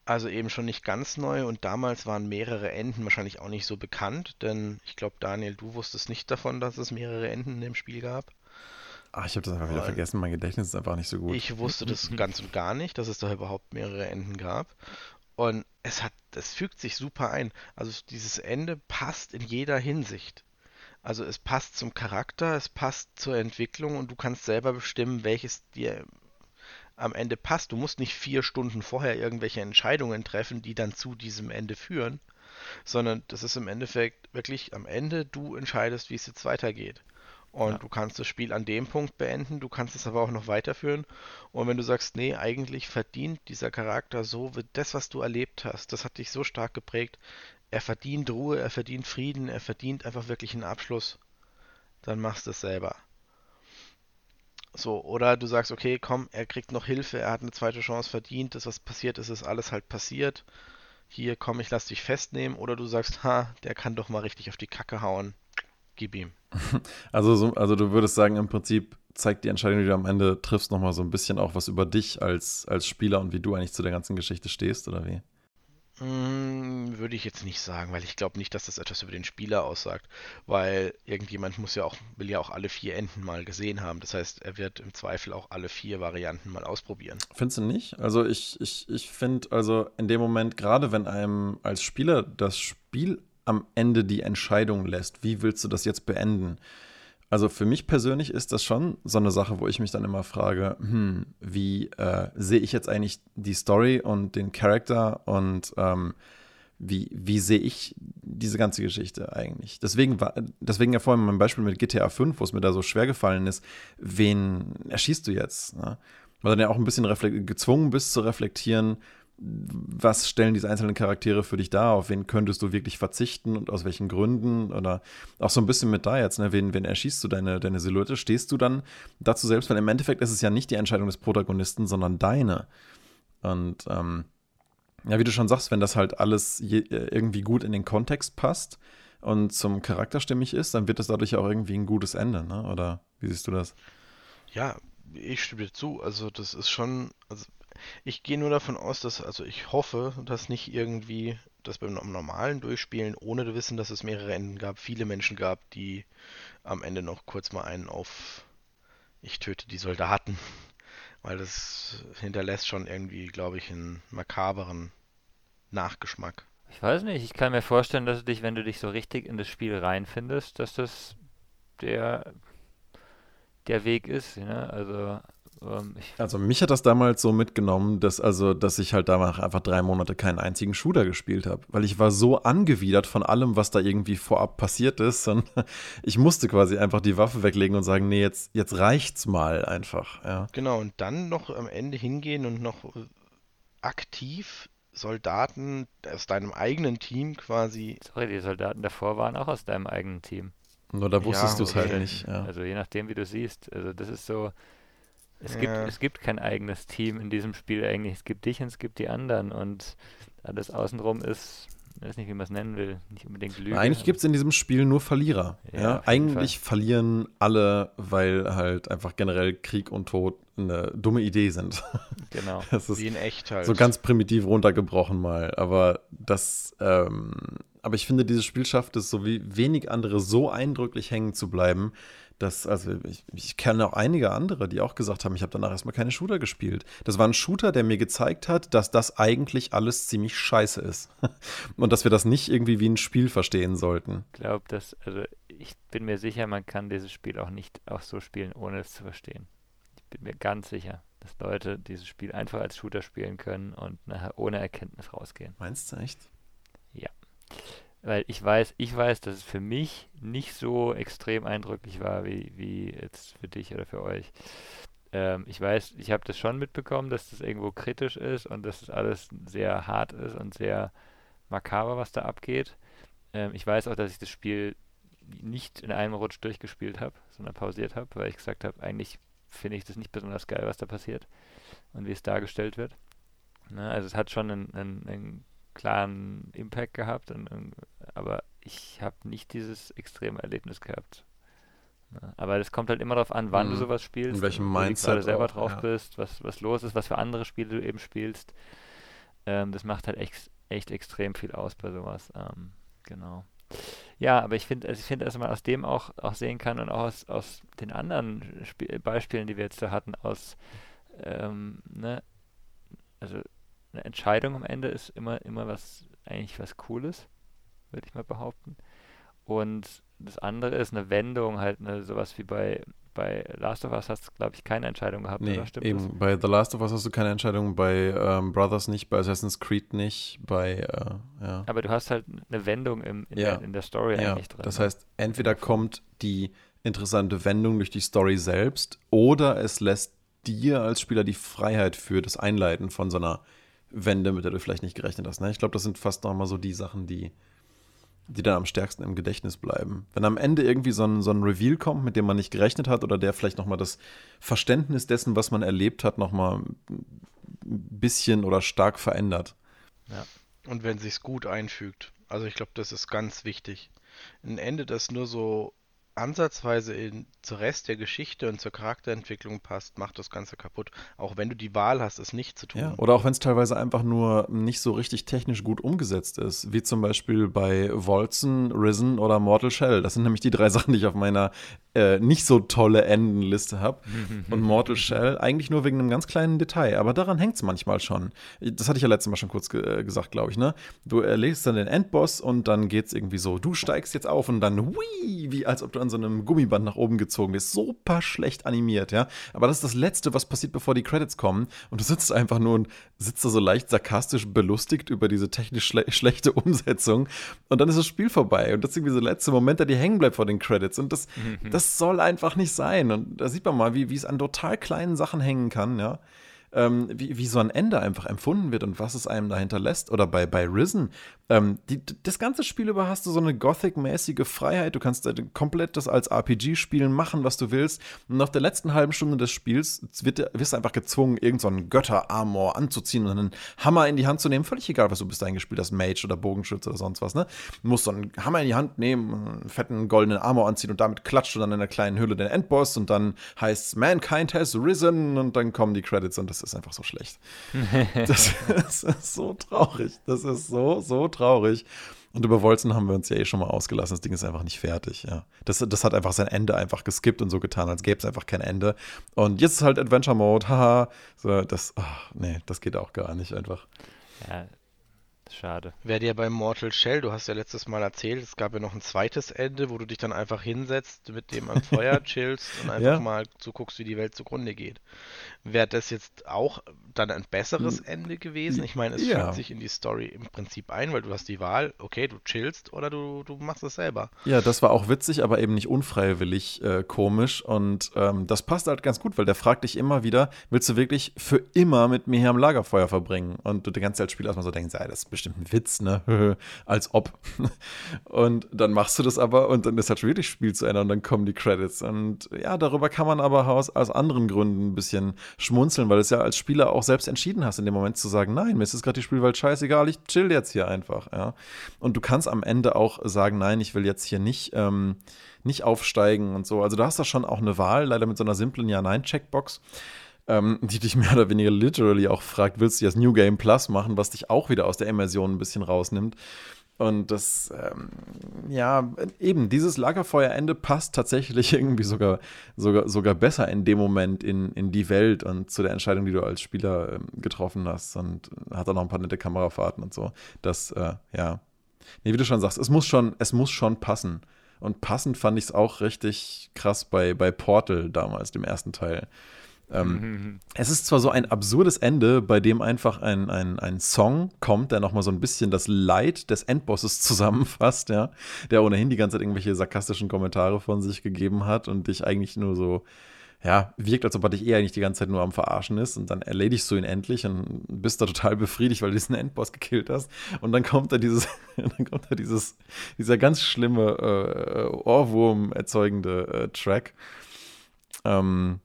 also eben schon nicht ganz neu und damals waren mehrere Enden wahrscheinlich auch nicht so bekannt, denn ich glaube, Daniel, du wusstest nicht davon, dass es mehrere Enden in dem Spiel gab. Ach, ich habe das einfach wieder vergessen, mein Gedächtnis ist einfach nicht so gut. Ich wusste das ganz und gar nicht, dass es da überhaupt mehrere Enden gab. Und es hat, es fügt sich super ein. Also dieses Ende passt in jeder Hinsicht. Also es passt zum Charakter, es passt zur Entwicklung und du kannst selber bestimmen, welches dir am Ende passt. Du musst nicht vier Stunden vorher irgendwelche Entscheidungen treffen, die dann zu diesem Ende führen, sondern das ist im Endeffekt wirklich am Ende du entscheidest, wie es jetzt weitergeht. Und ja. du kannst das Spiel an dem Punkt beenden, du kannst es aber auch noch weiterführen. Und wenn du sagst, nee, eigentlich verdient dieser Charakter so, wird das, was du erlebt hast, das hat dich so stark geprägt, er verdient Ruhe, er verdient Frieden, er verdient einfach wirklich einen Abschluss, dann machst du es selber. So, oder du sagst, okay, komm, er kriegt noch Hilfe, er hat eine zweite Chance verdient, das, was passiert ist, ist alles halt passiert. Hier, komm, ich lass dich festnehmen. Oder du sagst, ha, der kann doch mal richtig auf die Kacke hauen. Gib ihm. (laughs) Also, so, also du würdest sagen, im Prinzip zeigt die Entscheidung, die du am Ende triffst, nochmal so ein bisschen auch was über dich als, als Spieler und wie du eigentlich zu der ganzen Geschichte stehst, oder wie? Hm, würde ich jetzt nicht sagen, weil ich glaube nicht, dass das etwas über den Spieler aussagt, weil irgendjemand muss ja auch, will ja auch alle vier Enden mal gesehen haben. Das heißt, er wird im Zweifel auch alle vier Varianten mal ausprobieren. Findest du nicht? Also ich, ich, ich finde, also in dem Moment, gerade wenn einem als Spieler das Spiel am Ende die Entscheidung lässt, wie willst du das jetzt beenden? Also für mich persönlich ist das schon so eine Sache, wo ich mich dann immer frage, hm, wie äh, sehe ich jetzt eigentlich die Story und den Charakter und ähm, wie, wie sehe ich diese ganze Geschichte eigentlich? Deswegen deswegen ja vorhin mein Beispiel mit GTA 5, wo es mir da so schwer gefallen ist, wen erschießt du jetzt? Ne? Weil du dann ja auch ein bisschen gezwungen bist zu reflektieren, was stellen diese einzelnen Charaktere für dich dar? Auf wen könntest du wirklich verzichten und aus welchen Gründen? Oder auch so ein bisschen mit da jetzt, ne? wen, wen erschießt du deine, deine Silhouette? Stehst du dann dazu selbst? Weil im Endeffekt ist es ja nicht die Entscheidung des Protagonisten, sondern deine. Und ähm, ja, wie du schon sagst, wenn das halt alles je, äh, irgendwie gut in den Kontext passt und zum Charakter stimmig ist, dann wird das dadurch auch irgendwie ein gutes Ende, ne? Oder wie siehst du das? Ja, ich stimme dir zu. Also das ist schon, also ich gehe nur davon aus, dass, also ich hoffe, dass nicht irgendwie, dass beim normalen Durchspielen, ohne zu wissen, dass es mehrere Enden gab, viele Menschen gab, die am Ende noch kurz mal einen auf ich töte die Soldaten, (laughs) weil das hinterlässt schon irgendwie, glaube ich, einen makaberen Nachgeschmack. Ich weiß nicht, ich kann mir vorstellen, dass du dich, wenn du dich so richtig in das Spiel reinfindest, dass das der, der Weg ist. Ne? Also ähm, also mich hat das damals so mitgenommen, dass also, dass ich halt damals einfach drei Monate keinen einzigen Shooter gespielt habe, weil ich war so angewidert von allem, was da irgendwie vorab passiert ist. (laughs) Und ich musste quasi einfach die Waffe weglegen und sagen, nee, jetzt, jetzt reicht's mal einfach. Ja. Genau, und dann noch am Ende hingehen und noch äh, aktiv Soldaten aus deinem eigenen Team quasi. Sorry, die Soldaten davor waren auch aus deinem eigenen Team. Nur da wusstest ja, du es halt nicht. Ja. Also je nachdem, wie du siehst. Also das ist so, es, ja. gibt, es gibt kein eigenes Team in diesem Spiel eigentlich. Es gibt dich und es gibt die anderen. Und alles außenrum ist, ich weiß nicht, wie man es nennen will, nicht unbedingt Lüge. Eigentlich gibt es in diesem Spiel nur Verlierer. Ja, ja? Eigentlich Fall. verlieren alle, weil halt einfach generell Krieg und Tod eine dumme Idee sind. (laughs) Genau. Das ist wie in echt halt. So ganz primitiv runtergebrochen mal. Aber das, ähm, aber ich finde, dieses Spiel schafft es, so wie wenig andere so eindrücklich hängen zu bleiben, das, also ich, ich kenne auch einige andere, die auch gesagt haben, ich habe danach erstmal keine Shooter gespielt. Das war ein Shooter, der mir gezeigt hat, dass das eigentlich alles ziemlich scheiße ist. (laughs) Und dass wir das nicht irgendwie wie ein Spiel verstehen sollten. Ich glaube, dass, also ich bin mir sicher, man kann dieses Spiel auch nicht auch so spielen, ohne es zu verstehen. Ich bin mir ganz sicher, dass Leute dieses Spiel einfach als Shooter spielen können und nachher ohne Erkenntnis rausgehen. Meinst du echt? Ja weil ich weiß, ich weiß, dass es für mich nicht so extrem eindrücklich war wie, wie jetzt für dich oder für euch. Ähm, ich weiß, ich habe das schon mitbekommen, dass das irgendwo kritisch ist und dass das alles sehr hart ist und sehr makaber, was da abgeht. Ähm, ich weiß auch, dass ich das Spiel nicht in einem Rutsch durchgespielt habe, sondern pausiert habe, weil ich gesagt habe, eigentlich finde ich das nicht besonders geil, was da passiert und wie es dargestellt wird. Ne, also es hat schon einen, einen, einen klaren Impact gehabt, einen, aber ich habe nicht dieses extreme Erlebnis gehabt. Ja, aber das kommt halt immer darauf an, wann mhm. du sowas spielst, in welchem Mindset du gerade selber auch, drauf ja. bist, was, was los ist, was für andere Spiele du eben spielst. Ähm, das macht halt echt, echt extrem viel aus bei sowas. Ähm, genau. Ja, aber ich finde, also ich finde, dass man aus dem auch, auch sehen kann und auch aus, aus den anderen Sp Beispielen, die wir jetzt da hatten, aus, ähm, ne, also eine Entscheidung am Ende ist immer, immer was, eigentlich was Cooles, würde ich mal behaupten. Und das andere ist eine Wendung, halt eine, sowas wie bei bei Last of Us hast du, glaube ich, keine Entscheidung gehabt, nee, eben. Das? Bei The Last of Us hast du keine Entscheidung, bei ähm, Brothers nicht, bei Assassin's Creed nicht, bei, äh, ja. Aber du hast halt eine Wendung im, in, ja. der, in der Story ja. eigentlich drin. Das ne? heißt, entweder kommt die interessante Wendung durch die Story selbst oder es lässt dir als Spieler die Freiheit für das Einleiten von so einer Wende, mit der du vielleicht nicht gerechnet hast. Ne? Ich glaube, das sind fast nochmal so die Sachen, die die dann am stärksten im Gedächtnis bleiben. Wenn am Ende irgendwie so ein, so ein Reveal kommt, mit dem man nicht gerechnet hat oder der vielleicht nochmal das Verständnis dessen, was man erlebt hat, nochmal ein bisschen oder stark verändert. Ja. Und wenn sich's gut einfügt. Also ich glaube, das ist ganz wichtig. Ein Ende, das nur so ansatzweise in, zur Rest der Geschichte und zur Charakterentwicklung passt, macht das Ganze kaputt. Auch wenn du die Wahl hast, es nicht zu tun. Ja, oder auch wenn es teilweise einfach nur nicht so richtig technisch gut umgesetzt ist, wie zum Beispiel bei Wolzen, Risen oder Mortal Shell. Das sind nämlich die drei (laughs) Sachen, die ich auf meiner äh, nicht so tolle Endenliste habe. (laughs) und Mortal Shell eigentlich nur wegen einem ganz kleinen Detail. Aber daran hängt es manchmal schon. Das hatte ich ja letztes Mal schon kurz ge äh, gesagt, glaube ich. Ne? Du erlegst dann den Endboss und dann geht es irgendwie so, du steigst jetzt auf und dann, hui, wie als ob du an so einem Gummiband nach oben gezogen bist. Super schlecht animiert, ja. Aber das ist das Letzte, was passiert, bevor die Credits kommen. Und du sitzt einfach nur und sitzt da so leicht sarkastisch belustigt über diese technisch schle schlechte (laughs) Umsetzung. Und dann ist das Spiel vorbei. Und das ist irgendwie so der letzte Moment, der dir hängen bleibt vor den Credits. Und das, mhm. das soll einfach nicht sein. Und da sieht man mal, wie, wie es an total kleinen Sachen hängen kann, ja ähm, wie, wie so ein Ende einfach empfunden wird und was es einem dahinter lässt. Oder bei, bei Risen, ähm, die, das ganze Spiel über hast du so eine Gothic-mäßige Freiheit. Du kannst äh, komplett das als RPG spielen, machen, was du willst. Und auf der letzten halben Stunde des Spiels wird, wirst du einfach gezwungen, irgendeinen so Götter-Armor anzuziehen und einen Hammer in die Hand zu nehmen. Völlig egal, was du bist eingespielt hast, Mage oder Bogenschütze oder sonst was. Ne? Du musst so einen Hammer in die Hand nehmen, einen fetten goldenen Armor anziehen und damit klatscht du dann in einer kleinen Hülle den Endboss und dann heißt es Mankind has risen und dann kommen die Credits und das ist einfach so schlecht. das, (laughs) das, ist so traurig. Das ist so, so traurig. Und über Wolzen haben wir uns ja eh schon mal ausgelassen. Das Ding ist einfach nicht fertig, ja. Das, das hat einfach sein Ende einfach geskippt und so getan, als gäbe es einfach kein Ende. Und jetzt ist halt Adventure Mode, haha. So, das, ach, nee, das geht auch gar nicht einfach. Ja, Schade. Wäre dir bei Mortal Shell, du hast ja letztes Mal erzählt, es gab ja noch ein zweites Ende, wo du dich dann einfach hinsetzt, mit dem am Feuer (laughs) chillst und einfach ja. mal zuguckst, wie die Welt zugrunde geht. Wäre das jetzt auch dann ein besseres Ende gewesen? Ich meine, es ja. fügt sich in die Story im Prinzip ein, weil du hast die Wahl, okay, du chillst oder du, du machst es selber. Ja, das war auch witzig, aber eben nicht unfreiwillig äh, komisch und ähm, das passt halt ganz gut, weil der fragt dich immer wieder, willst du wirklich für immer mit mir hier am Lagerfeuer verbringen? Und du die ganze Zeit Spiel erstmal so denkst, ja, das ist bestimmt ein Witz, ne? (laughs) Als ob. (laughs) Und dann machst du das aber und dann ist halt wirklich Spiel zu Ende und dann kommen die Credits. Und ja, darüber kann man aber aus, aus anderen Gründen ein bisschen schmunzeln, weil du es ja als Spieler auch selbst entschieden hast, in dem Moment zu sagen, nein, mir ist gerade die Spielwelt scheißegal, ich chill jetzt hier einfach, ja. Und du kannst am Ende auch sagen, nein, ich will jetzt hier nicht, ähm, nicht aufsteigen und so. Also du hast da schon auch eine Wahl, leider mit so einer simplen Ja-Nein-Checkbox ähm, die dich mehr oder weniger literally auch fragt, willst du jetzt New Game Plus machen, was dich auch wieder aus der Immersion ein bisschen rausnimmt. Und das, ähm, ja, eben, dieses Lagerfeuerende passt tatsächlich (laughs) irgendwie sogar, sogar, sogar besser in dem Moment in, in die Welt und zu der Entscheidung, die du als Spieler ähm, getroffen hast. Und hat auch noch ein paar nette Kamerafahrten und so. Das, äh, ja. Nee, wie du schon sagst, es muss schon, es muss schon passen. Und passend fand ich es auch richtig krass bei, bei Portal damals, dem ersten Teil. Ähm, mhm. Es ist zwar so ein absurdes Ende, bei dem einfach ein, ein, ein Song kommt, der nochmal so ein bisschen das Leid des Endbosses (laughs) zusammenfasst, ja, der ohnehin die ganze Zeit irgendwelche sarkastischen Kommentare von sich gegeben hat und dich eigentlich nur so, ja, wirkt, als ob er dich eher eigentlich die ganze Zeit nur am Verarschen ist und dann erledigst du ihn endlich und bist da total befriedigt, weil du diesen Endboss gekillt hast. Und dann kommt da dieses, (laughs) dann kommt da dieses, dieser ganz schlimme äh, Ohrwurm erzeugende äh, Track. Ähm,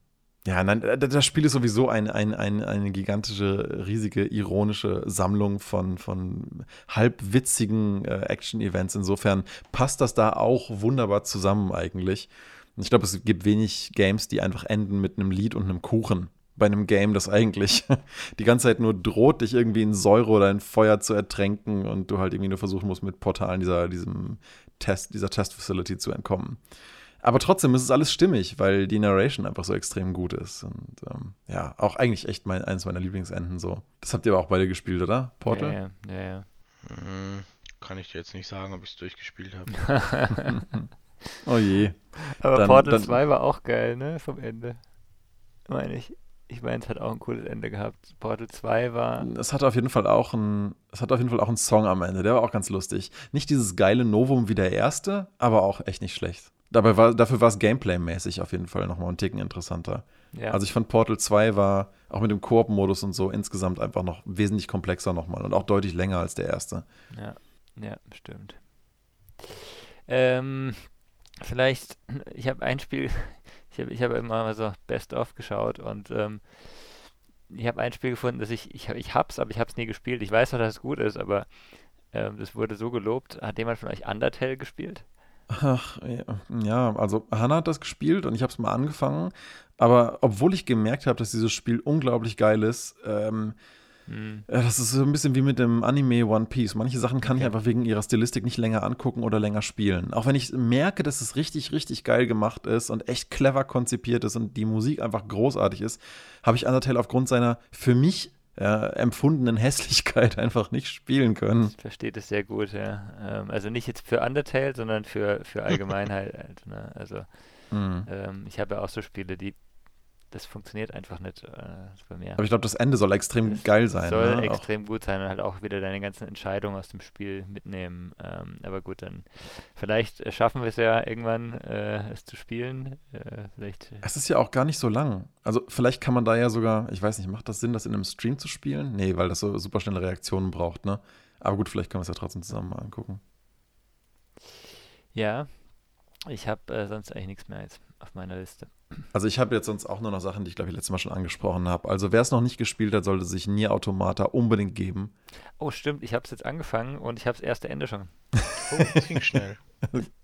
Ja, nein, äh, das Spiel ist sowieso ein, ein, ein, eine gigantische, riesige, ironische Sammlung von, von halbwitzigen äh, Action-Events. Insofern passt das da auch wunderbar zusammen eigentlich. Ich glaube, es gibt wenig Games, die einfach enden mit einem Lied und einem Kuchen. Bei einem Game, das eigentlich (laughs) die ganze Zeit nur droht, dich irgendwie in Säure oder in Feuer zu ertränken und du halt irgendwie nur versuchen musst, mit Portalen dieser, diesem Test, dieser Test-Facility zu entkommen. Aber trotzdem ist es alles stimmig, weil die Narration einfach so extrem gut ist. Und ähm, ja, auch eigentlich echt mein, eines meiner Lieblingsenden so. Das habt ihr aber auch beide gespielt, oder? Portal? Ja, ja, ja. ja. Hm, kann ich dir jetzt nicht sagen, ob ich es durchgespielt habe. (laughs) oh je. Aber dann, Portal dann, 2 war auch geil, ne? Vom Ende. Meine ich. Ich meine, es hat auch ein cooles Ende gehabt. Portal 2 war. Es hat auf jeden Fall auch ein, es hat auf jeden Fall auch einen Song am Ende, der war auch ganz lustig. Nicht dieses geile Novum wie der erste, aber auch echt nicht schlecht. Dabei war, dafür war es Gameplay-mäßig auf jeden Fall nochmal einen Ticken interessanter. Ja. Also ich fand Portal 2 war auch mit dem Koop-Modus und so insgesamt einfach noch wesentlich komplexer nochmal und auch deutlich länger als der erste. Ja, ja, stimmt. Ähm, vielleicht, ich habe ein Spiel, (laughs) ich habe ich hab immer mal so Best-of geschaut und ähm, ich habe ein Spiel gefunden, das ich, ich, ich hab's, aber ich hab's nie gespielt. Ich weiß noch, dass es gut ist, aber ähm, das wurde so gelobt. Hat jemand von euch Undertale gespielt? Ach, ja, also Hannah hat das gespielt und ich habe es mal angefangen. Aber obwohl ich gemerkt habe, dass dieses Spiel unglaublich geil ist, ähm, hm. das ist so ein bisschen wie mit dem Anime One Piece. Manche Sachen kann okay. ich einfach wegen ihrer Stilistik nicht länger angucken oder länger spielen. Auch wenn ich merke, dass es richtig, richtig geil gemacht ist und echt clever konzipiert ist und die Musik einfach großartig ist, habe ich Undertale aufgrund seiner für mich äh, empfundenen Hässlichkeit (laughs) einfach nicht spielen können. Ich verstehe das sehr gut, ja. Ähm, also nicht jetzt für Undertale, sondern für, für (laughs) Allgemeinheit. halt, ne? Also mhm. ähm, ich habe ja auch so Spiele, die das funktioniert einfach nicht äh, bei mir. Aber ich glaube, das Ende soll extrem das geil sein. Soll ne? extrem auch. gut sein und halt auch wieder deine ganzen Entscheidungen aus dem Spiel mitnehmen. Ähm, aber gut, dann vielleicht schaffen wir es ja irgendwann, äh, es zu spielen. Äh, vielleicht. Äh es ist ja auch gar nicht so lang. Also vielleicht kann man da ja sogar, ich weiß nicht, macht das Sinn, das in einem Stream zu spielen? Nee, weil das so super schnelle Reaktionen braucht, ne? Aber gut, vielleicht können wir es ja trotzdem zusammen mal angucken. Ja, ich habe äh, sonst eigentlich nichts mehr jetzt auf meiner Liste. Also ich habe jetzt sonst auch nur noch Sachen, die ich glaube ich letztes Mal schon angesprochen habe. Also wer es noch nicht gespielt hat, sollte sich Nier Automata unbedingt geben. Oh stimmt, ich habe es jetzt angefangen und ich habe das erste Ende schon. Oh, das ging schnell. (laughs)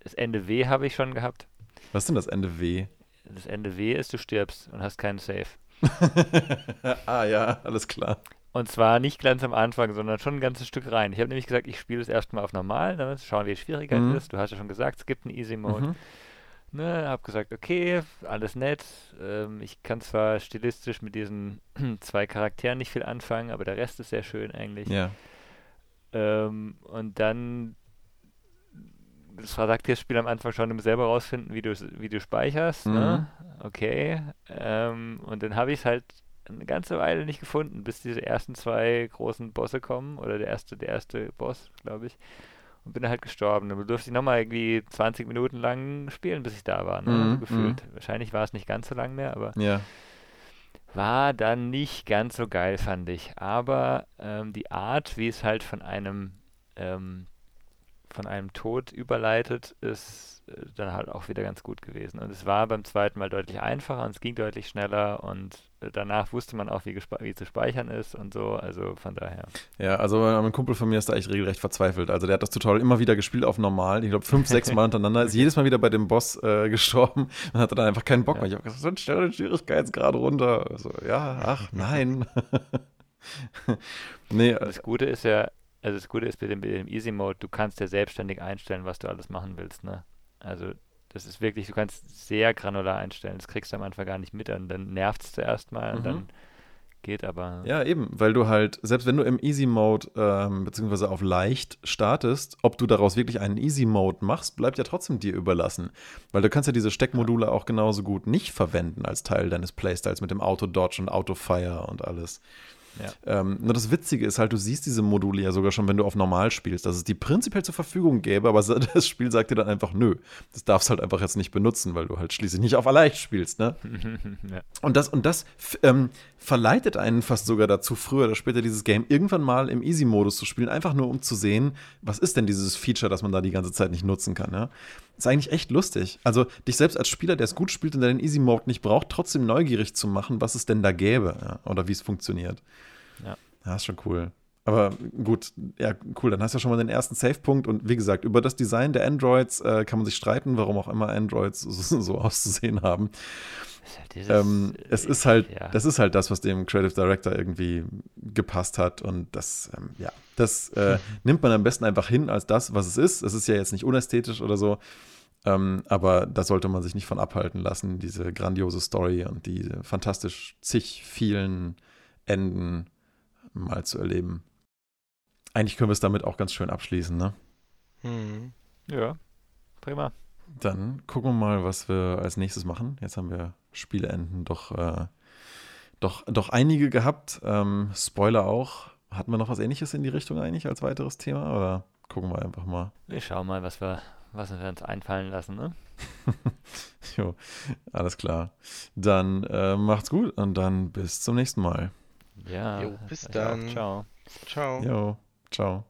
Das Ende W habe ich schon gehabt. Was ist denn das Ende W? Das Ende W ist, du stirbst und hast keinen Save. (laughs) ah ja, alles klar. Und zwar nicht ganz am Anfang, sondern schon ein ganzes Stück rein. Ich habe nämlich gesagt, ich spiele es erstmal auf normal, damit schauen, wie die Schwierigkeit mhm. ist. Du hast ja schon gesagt, es gibt einen Easy Mode. Mhm. Ne, hab gesagt, okay, alles nett. Ähm, ich kann zwar stilistisch mit diesen (clears throat) zwei Charakteren nicht viel anfangen, aber der Rest ist sehr schön eigentlich. Ja. Ähm, und dann, das sagt das Spiel am Anfang schon, um selber rausfinden, wie du wie du speicherst. Ne? Mhm. Ne? Okay. Ähm, und dann habe ich es halt eine ganze Weile nicht gefunden, bis diese ersten zwei großen Bosse kommen oder der erste, der erste Boss, glaube ich und bin halt gestorben. Dann durfte ich nochmal irgendwie 20 Minuten lang spielen, bis ich da war, ne? Mhm, also gefühlt. Mhm. Wahrscheinlich war es nicht ganz so lang mehr, aber ja. war dann nicht ganz so geil, fand ich. Aber ähm, die Art, wie es halt von einem ähm, von einem Tod überleitet, ist äh, dann halt auch wieder ganz gut gewesen. Und es war beim zweiten Mal deutlich einfacher und es ging deutlich schneller und danach wusste man auch, wie, wie zu speichern ist und so. Also von daher. Ja, also mein Kumpel von mir ist da echt regelrecht verzweifelt. Also der hat das Tutorial immer wieder gespielt auf normal. Ich glaube fünf, sechs Mal hintereinander. Ist jedes Mal wieder bei dem Boss äh, gestorben und hatte dann einfach keinen Bock mehr. Ich habe gesagt, so stell den Schwierigkeitsgrad runter. So, ja, ach, nein. (laughs) nee, das Gute ist ja, also das Gute ist mit dem, mit dem Easy Mode, du kannst ja selbstständig einstellen, was du alles machen willst, ne? Also das ist wirklich, du kannst sehr granular einstellen. Das kriegst du am Anfang gar nicht mit an. Dann nervt es zuerst mal mhm. und dann geht aber. Ja, eben, weil du halt, selbst wenn du im Easy Mode ähm, beziehungsweise auf leicht startest, ob du daraus wirklich einen Easy Mode machst, bleibt ja trotzdem dir überlassen. Weil du kannst ja diese Steckmodule auch genauso gut nicht verwenden als Teil deines Playstyles mit dem Auto Dodge und Auto Fire und alles. Ja. Ähm, nur das Witzige ist halt, du siehst diese Module ja sogar schon, wenn du auf normal spielst, dass es die prinzipiell zur Verfügung gäbe, aber (laughs) das Spiel sagt dir dann einfach, nö, das darfst halt einfach jetzt nicht benutzen, weil du halt schließlich nicht auf leicht spielst, ne? (laughs) ja. Und das, und das ähm, verleitet einen fast sogar dazu, früher oder später dieses Game irgendwann mal im Easy-Modus zu spielen, einfach nur um zu sehen, was ist denn dieses Feature, das man da die ganze Zeit nicht nutzen kann, ja? Ist eigentlich echt lustig. Also, dich selbst als Spieler, der es gut spielt und der den Easy-Mode nicht braucht, trotzdem neugierig zu machen, was es denn da gäbe ja? oder wie es funktioniert. Ja. Ja, ist schon cool. Aber gut, ja, cool, dann hast du ja schon mal den ersten Save-Punkt und wie gesagt, über das Design der Androids äh, kann man sich streiten, warum auch immer Androids so, (laughs) so auszusehen haben. Halt dieses, ähm, es ist halt, ja. das ist halt das, was dem Creative Director irgendwie gepasst hat und das, ähm, ja, das äh, (laughs) nimmt man am besten einfach hin als das, was es ist. Es ist ja jetzt nicht unästhetisch oder so, ähm, aber da sollte man sich nicht von abhalten lassen, diese grandiose Story und die fantastisch zig vielen Enden mal zu erleben. Eigentlich können wir es damit auch ganz schön abschließen, ne? Hm. Ja, prima. Dann gucken wir mal, was wir als nächstes machen. Jetzt haben wir Spieleenden doch, äh, doch, doch einige gehabt. Ähm, Spoiler auch. Hatten wir noch was ähnliches in die Richtung eigentlich als weiteres Thema? Oder gucken wir einfach mal? Wir schauen mal, was wir, was wir uns einfallen lassen, ne? (laughs) jo, alles klar. Dann äh, macht's gut und dann bis zum nächsten Mal. Ja. Jo, bis dann. Ciao. Ciao. Jo, ciao.